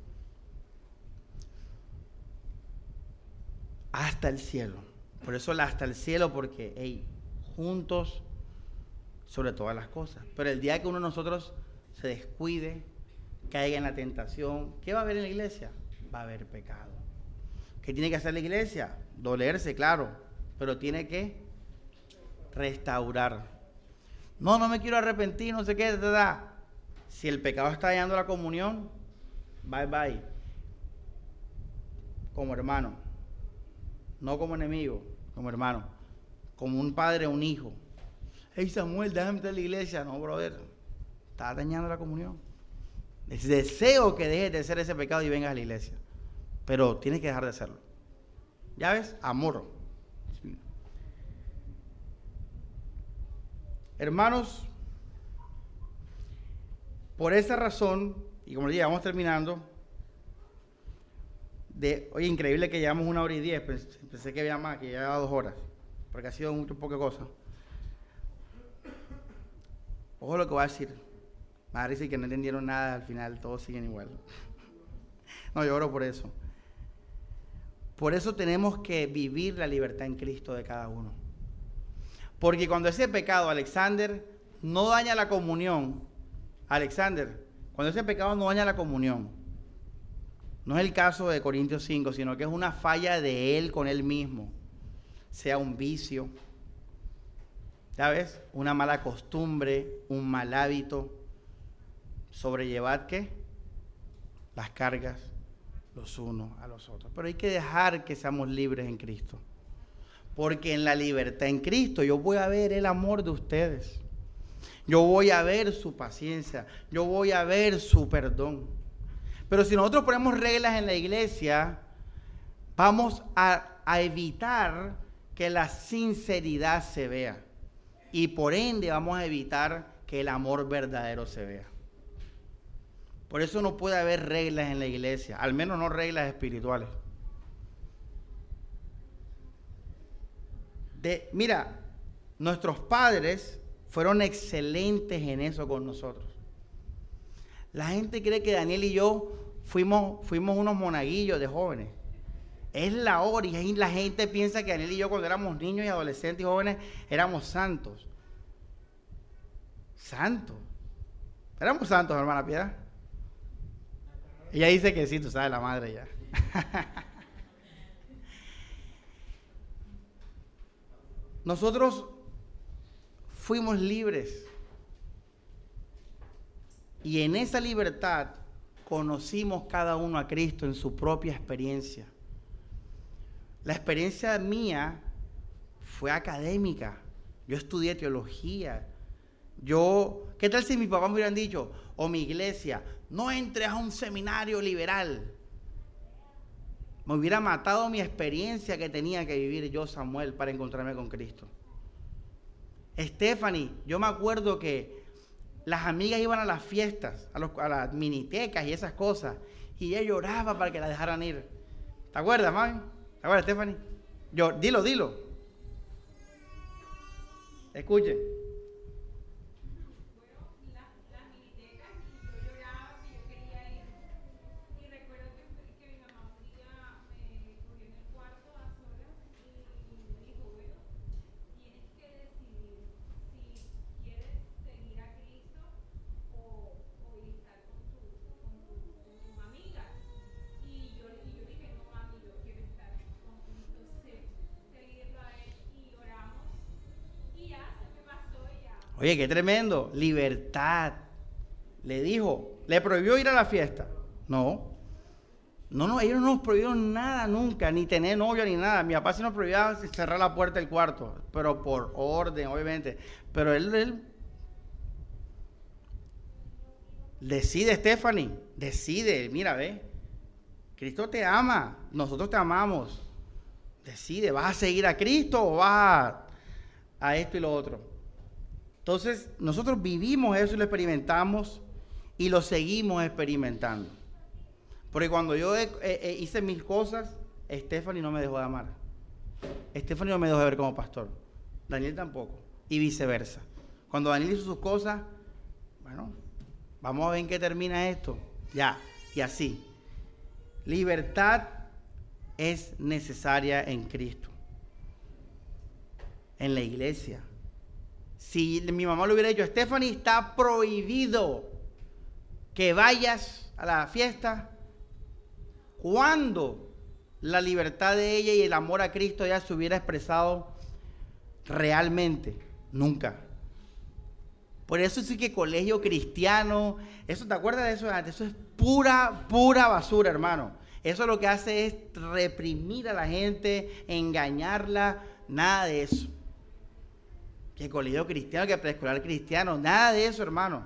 [SPEAKER 1] Hasta el cielo. Por eso hasta el cielo, porque hey, juntos sobre todas las cosas. Pero el día que uno de nosotros se descuide, caiga en la tentación, ¿qué va a haber en la iglesia? Va a haber pecado. ¿Qué tiene que hacer la iglesia? Dolerse, claro, pero tiene que restaurar. No, no me quiero arrepentir, no sé qué, da. Si el pecado está dañando la comunión, bye bye. Como hermano, no como enemigo, como hermano, como un padre, un hijo, hey Samuel, déjame entrar a la iglesia. No, brother, está dañando la comunión. Deseo que dejes de hacer ese pecado y vengas a la iglesia. Pero tienes que dejar de hacerlo. ¿Ya ves? Amor. Hermanos, por esa razón, y como le dije, vamos terminando, de, oye, increíble que llevamos una hora y diez, pensé que había más, que llevaba dos horas, porque ha sido mucho poca cosa. Ojo lo que voy a decir. Me dice que no entendieron nada, al final todos siguen igual. No, yo oro por eso. Por eso tenemos que vivir la libertad en Cristo de cada uno. Porque cuando ese pecado, Alexander, no daña la comunión, Alexander, cuando ese pecado no daña la comunión, no es el caso de Corintios 5, sino que es una falla de él con él mismo, sea un vicio, ¿Sabes? Una mala costumbre, un mal hábito. Sobrellevar qué? Las cargas los unos a los otros. Pero hay que dejar que seamos libres en Cristo. Porque en la libertad en Cristo yo voy a ver el amor de ustedes. Yo voy a ver su paciencia. Yo voy a ver su perdón. Pero si nosotros ponemos reglas en la iglesia, vamos a, evitar que la sinceridad se vea y por ende vamos a evitar que el amor verdadero se vea. Por eso no puede haber reglas en la iglesia, al menos no reglas espirituales. De, mira, nuestros padres fueron excelentes en eso con nosotros. La gente cree que Daniel y yo fuimos, fuimos unos monaguillos de jóvenes. Es la hora y la gente piensa que Daniel y yo cuando éramos niños y adolescentes y jóvenes éramos santos. Santos. Éramos santos, hermana Piedad. Ella dice que sí, tú sabes, la madre ya. Nosotros fuimos libres. Y en esa libertad conocimos cada uno a Cristo en su propia experiencia. La experiencia mía fue académica. Yo estudié teología. Yo, ¿qué tal si mis papás me hubieran dicho, o mi iglesia, no entres a un seminario liberal? Me hubiera matado mi experiencia que tenía que vivir yo, Samuel, para encontrarme con Cristo. Stephanie, yo me acuerdo que las amigas iban a las fiestas, a, las minitecas y esas cosas, y ella lloraba para que la dejaran ir. ¿Te acuerdas, mami? ¿Te acuerdas, Stephanie? Yo, dilo, dilo. Escuchen. Oye, qué tremendo. Libertad. Le dijo, ¿le prohibió ir a la fiesta? No. No, no, ellos no nos prohibieron nada nunca, ni tener novia ni nada. Mi papá sí nos prohibía cerrar la puerta del cuarto, pero por orden, obviamente. Pero él, decide, Stephanie, decide, mira, ve. Cristo te ama, nosotros te amamos. Decide, ¿vas a seguir a Cristo o vas a esto y lo otro? Entonces, nosotros vivimos eso y lo experimentamos y lo seguimos experimentando. Porque cuando yo hice mis cosas, Stephanie no me dejó de amar. Stephanie no me dejó de ver como pastor. Daniel tampoco. Y viceversa. Cuando Daniel hizo sus cosas, bueno, vamos a ver en qué termina esto. Ya, y así. Libertad es necesaria en Cristo. En la iglesia si mi mamá le hubiera dicho, Stephanie, está prohibido que vayas a la fiesta, ¿cuándo la libertad de ella y el amor a Cristo ya se hubiera expresado realmente? Nunca. Por eso sí que colegio cristiano, eso, ¿te acuerdas de eso Eso es pura, pura basura, hermano. Eso lo que hace es reprimir a la gente, engañarla, nada de eso que colegio cristiano, que preescolar cristiano, nada de eso, hermano.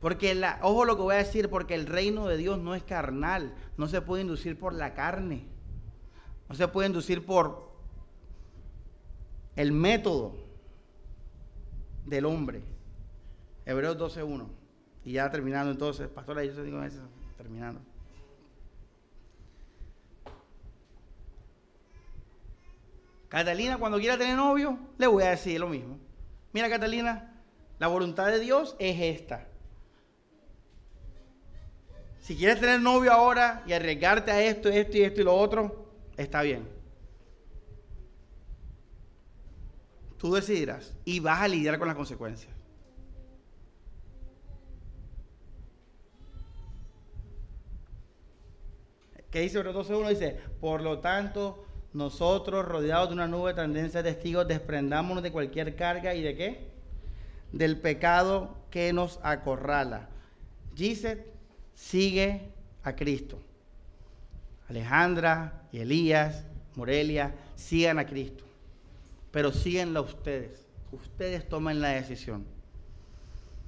[SPEAKER 1] Porque, la, ojo lo que voy a decir, porque el reino de Dios no es carnal, no se puede inducir por la carne, no se puede inducir por el método del hombre. Hebreos 12.1. Y ya terminando entonces, pastora, yo se digo eso, terminando. Catalina, cuando quiera tener novio, le voy a decir lo mismo. Mira, Catalina, la voluntad de Dios es esta. Si quieres tener novio ahora y arriesgarte a esto, esto y esto y lo otro, está bien. Tú decidirás y vas a lidiar con las consecuencias. ¿Qué dice Hebreos 12.1? Dice, por lo tanto, nosotros, rodeados de una nube de tendencia de testigos, desprendámonos de cualquier carga y de qué? Del pecado que nos acorrala. Gisette sigue a Cristo. Alejandra y Elías, Morelia, sigan a Cristo. Pero síguenlo ustedes. Ustedes tomen la decisión.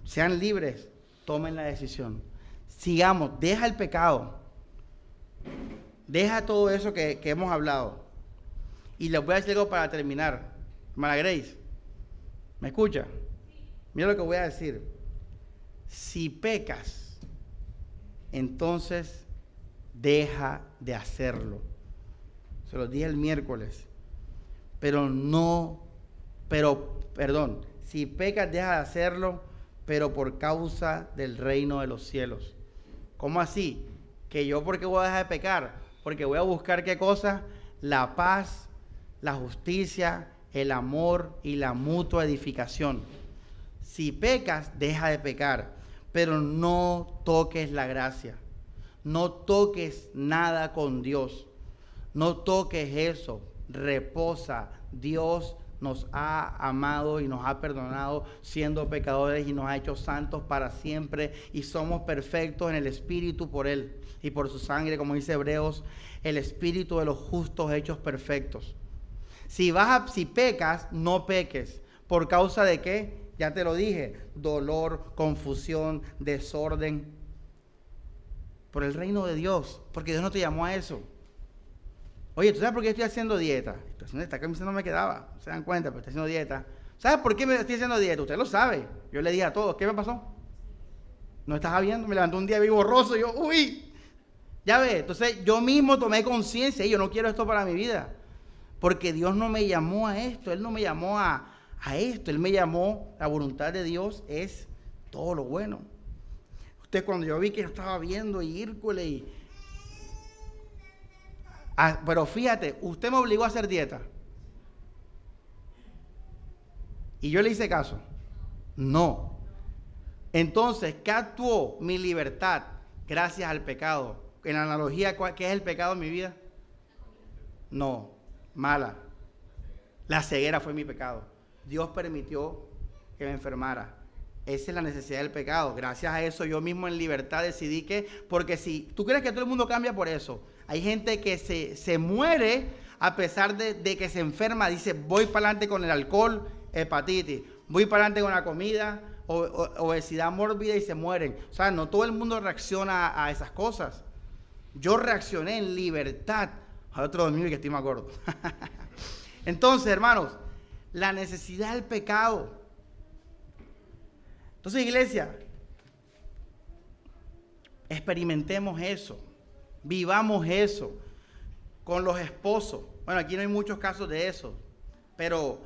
[SPEAKER 1] Sean libres, tomen la decisión. Sigamos, deja el pecado. Deja todo eso que hemos hablado. Y les voy a decir algo para terminar. Hermana Grace, ¿me escucha? Mira lo que voy a decir. Si pecas, entonces deja de hacerlo. Se lo dije el miércoles. Pero no, pero, perdón, si pecas, deja de hacerlo, pero por causa del reino de los cielos. ¿Cómo así? Que yo porque voy a dejar de pecar, porque voy a buscar qué cosa? La paz, la justicia, el amor y la mutua edificación. Si pecas, deja de pecar, pero no toques la gracia. No toques nada con Dios. No toques eso. Reposa. Dios nos ha amado y nos ha perdonado siendo pecadores y nos ha hecho santos para siempre y somos perfectos en el Espíritu por Él y por su sangre, como dice Hebreos, el Espíritu de los justos hechos perfectos. Si, vas si pecas, no peques. ¿Por causa de qué? Ya te lo dije, dolor, confusión, desorden. Por el reino de Dios, porque Dios no te llamó a eso. Oye, ¿tú sabes por qué estoy haciendo dieta? Esta camisa no me quedaba, se dan cuenta, pero estoy haciendo dieta. ¿Sabes por qué me estoy haciendo dieta? Usted lo sabe. Yo le dije a todos, ¿qué me pasó? No estaba viendo, me levantó un día vivo borroso yo, uy. Ya ve, entonces yo mismo tomé conciencia y yo no quiero esto para mi vida. Porque Dios no me llamó a esto, Él no me llamó a, a esto, Él me llamó, la voluntad de Dios es todo lo bueno. Usted cuando yo vi que yo estaba viendo y Hércules y Ah, pero fíjate, usted me obligó a hacer dieta. Y yo le hice caso. No. Entonces, ¿qué actuó mi libertad gracias al pecado? En analogía, ¿qué es el pecado en mi vida? No, mala. La ceguera fue mi pecado. Dios permitió que me enfermara. Esa es la necesidad del pecado. Gracias a eso yo mismo en libertad decidí que, porque si tú crees que todo el mundo cambia por eso, hay gente que se, muere a pesar de, que se enferma, dice, voy para adelante con el alcohol, hepatitis, voy para adelante con la comida, obesidad mórbida y se mueren. O sea, no todo el mundo reacciona a, esas cosas. Yo reaccioné en libertad. A otro domingo que estoy más gordo. Entonces, hermanos, la necesidad del pecado. Entonces, iglesia, experimentemos eso. Vivamos eso con los esposos. Bueno, aquí no hay muchos casos de eso, pero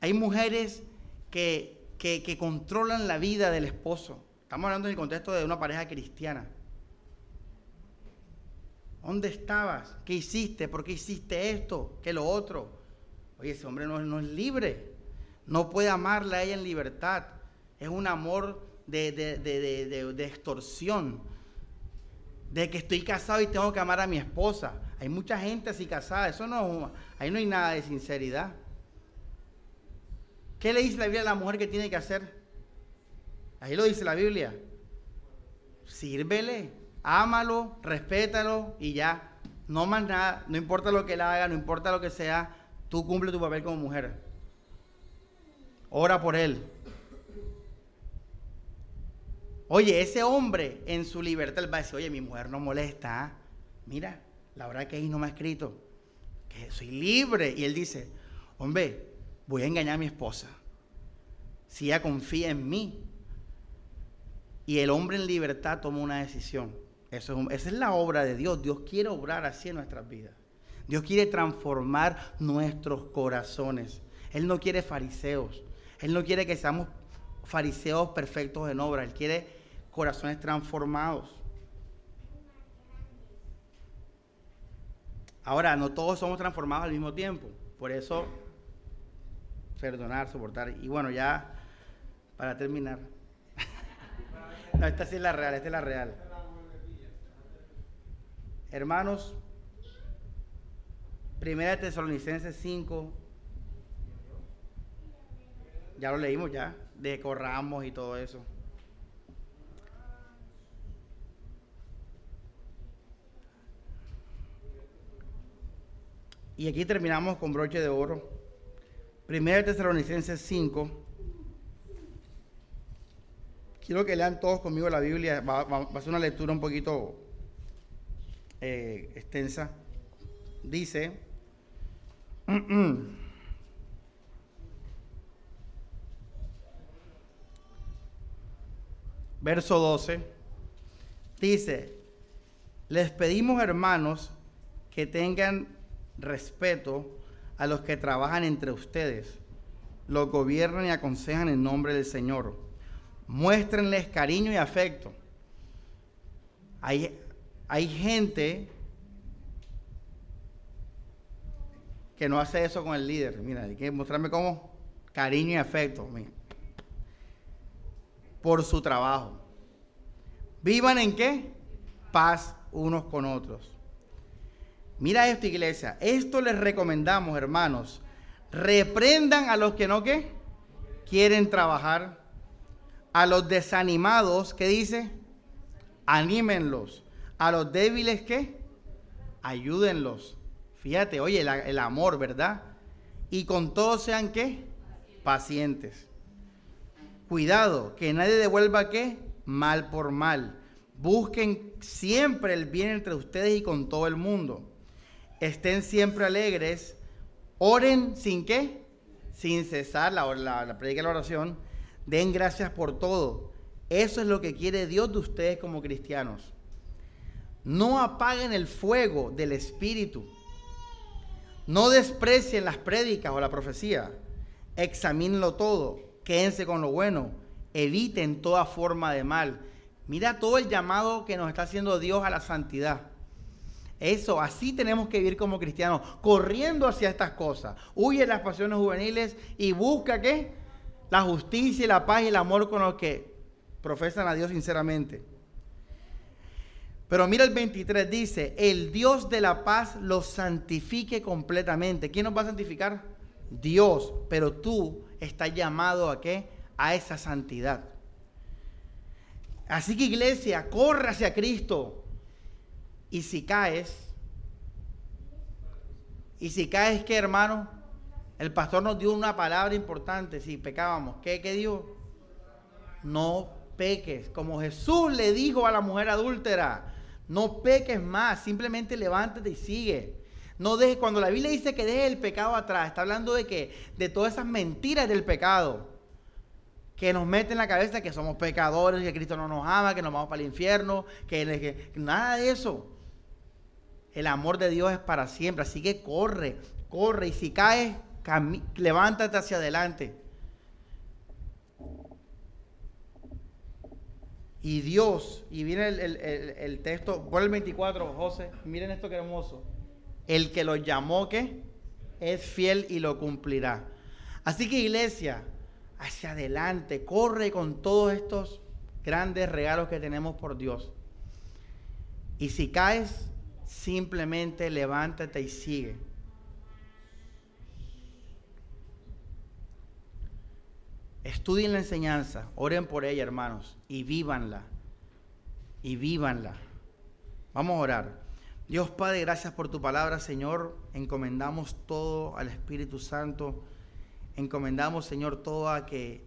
[SPEAKER 1] hay mujeres que, controlan la vida del esposo. Estamos hablando en el contexto de una pareja cristiana. ¿Dónde estabas? ¿Qué hiciste? ¿Por qué hiciste esto? ¿Qué lo otro? Oye, ese hombre no, es libre. No puede amarla a ella en libertad. Es un amor de, de extorsión de que estoy casado y tengo que amar a mi esposa. Hay mucha gente así casada, eso no, ahí no hay nada de sinceridad. ¿Qué le dice la Biblia a la mujer que tiene que hacer? Ahí lo dice la Biblia. Sírvele, ámalo, respétalo y ya. No más nada, no importa lo que él haga, no importa lo que sea, tú cumple tu papel como mujer. Ora por él, Oye, ese hombre en su libertad va a decir, oye, mi mujer no molesta. ¿ah? Mira, la verdad que ahí no me ha escrito que soy libre. Y él dice, hombre, voy a engañar a mi esposa. Si ella confía en mí. Y el hombre en libertad toma una decisión. Eso esa es la obra de Dios. Dios quiere obrar así en nuestras vidas. Dios quiere transformar nuestros corazones. Él no quiere fariseos. Él no quiere que seamos fariseos perfectos en obra. Él quiere corazones transformados. Ahora, no todos somos transformados al mismo tiempo. Por eso, perdonar, soportar. Y bueno, ya para terminar. esta sí es la real, esta es la real. Hermanos, Primera de Tesalonicenses 5. Ya lo leímos ya, de corramos y todo eso. Y aquí terminamos con broche de oro. Primera Tesalonicenses 5. Quiero que lean todos conmigo la Biblia. Va, a ser una lectura un poquito eh, extensa. Dice. verso 12, dice, les pedimos hermanos que tengan respeto a los que trabajan entre ustedes, los gobiernan y aconsejan en nombre del Señor. Muéstrenles cariño y afecto. Hay, hay gente que no hace eso con el líder. Mira, hay que mostrarme cómo cariño y afecto. por su trabajo. ¿Vivan en qué? Paz unos con otros. Mira esto, iglesia. Esto les recomendamos, hermanos. Reprendan a los que no quieren trabajar. A los desanimados, ¿qué dice? Anímenlos. A los débiles, ¿qué? Ayúdenlos. Fíjate, oye, el, amor, ¿verdad? Y con todos sean qué? Pacientes. Cuidado, que nadie devuelva qué? Mal por mal. Busquen siempre el bien entre ustedes y con todo el mundo. Estén siempre alegres. Oren sin qué? Sin cesar la, la, la predica la oración. Den gracias por todo. Eso es lo que quiere Dios de ustedes como cristianos. No apaguen el fuego del Espíritu. No desprecien las prédicas o la profecía. Examínenlo todo. Quédense con lo bueno. Eviten toda forma de mal Mira todo el llamado que nos está haciendo Dios a la santidad. Eso, así tenemos que vivir como cristianos, corriendo hacia estas cosas. Huye las pasiones juveniles y busca qué? La justicia y la paz y el amor con los que profesan a Dios sinceramente. Pero mira el 23, dice, el Dios de la paz los santifique completamente. ¿Quién nos va a santificar? Dios, pero tú estás llamado a qué? A esa santidad. Así que iglesia, corre hacia Cristo. Y si caes, y si caes, ¿qué hermano? El pastor nos dio una palabra importante si pecábamos. ¿Qué, qué dijo? No peques. Como Jesús le dijo a la mujer adúltera, no peques más, simplemente levántate y sigue. No dejes, cuando la Biblia dice que deje el pecado atrás, está hablando de que de todas esas mentiras del pecado que nos mete en la cabeza que somos pecadores, que Cristo no nos ama, que nos vamos para el infierno, que, nada de eso. El amor de Dios es para siempre, así que corre, corre y si caes, levántate hacia adelante. Y Dios, y viene el, texto, por el 24, José, miren esto que hermoso. El que lo llamó, que es fiel y lo cumplirá. Así que iglesia, hacia adelante, corre con todos estos grandes regalos que tenemos por Dios. Y si caes, simplemente levántate y sigue. Estudien la enseñanza, oren por ella, hermanos, y vívanla. Y vívanla. Vamos a orar. Dios Padre, gracias por tu palabra, Señor. Encomendamos todo al Espíritu Santo encomendamos, Señor, todo a que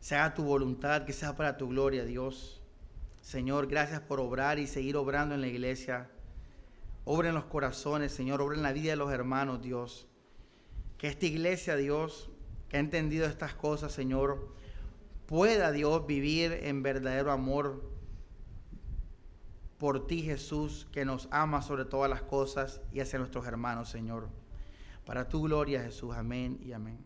[SPEAKER 1] sea tu voluntad, que sea para tu gloria, Dios. Señor, gracias por obrar y seguir obrando en la iglesia. Obra en los corazones, Señor, obra en la vida de los hermanos, Dios. Que esta iglesia, Dios, que ha entendido estas cosas, Señor, pueda, Dios, vivir en verdadero amor por ti, Jesús, que nos ama sobre todas las cosas y hacia nuestros hermanos, Señor. Para tu gloria, Jesús. Amén y amén.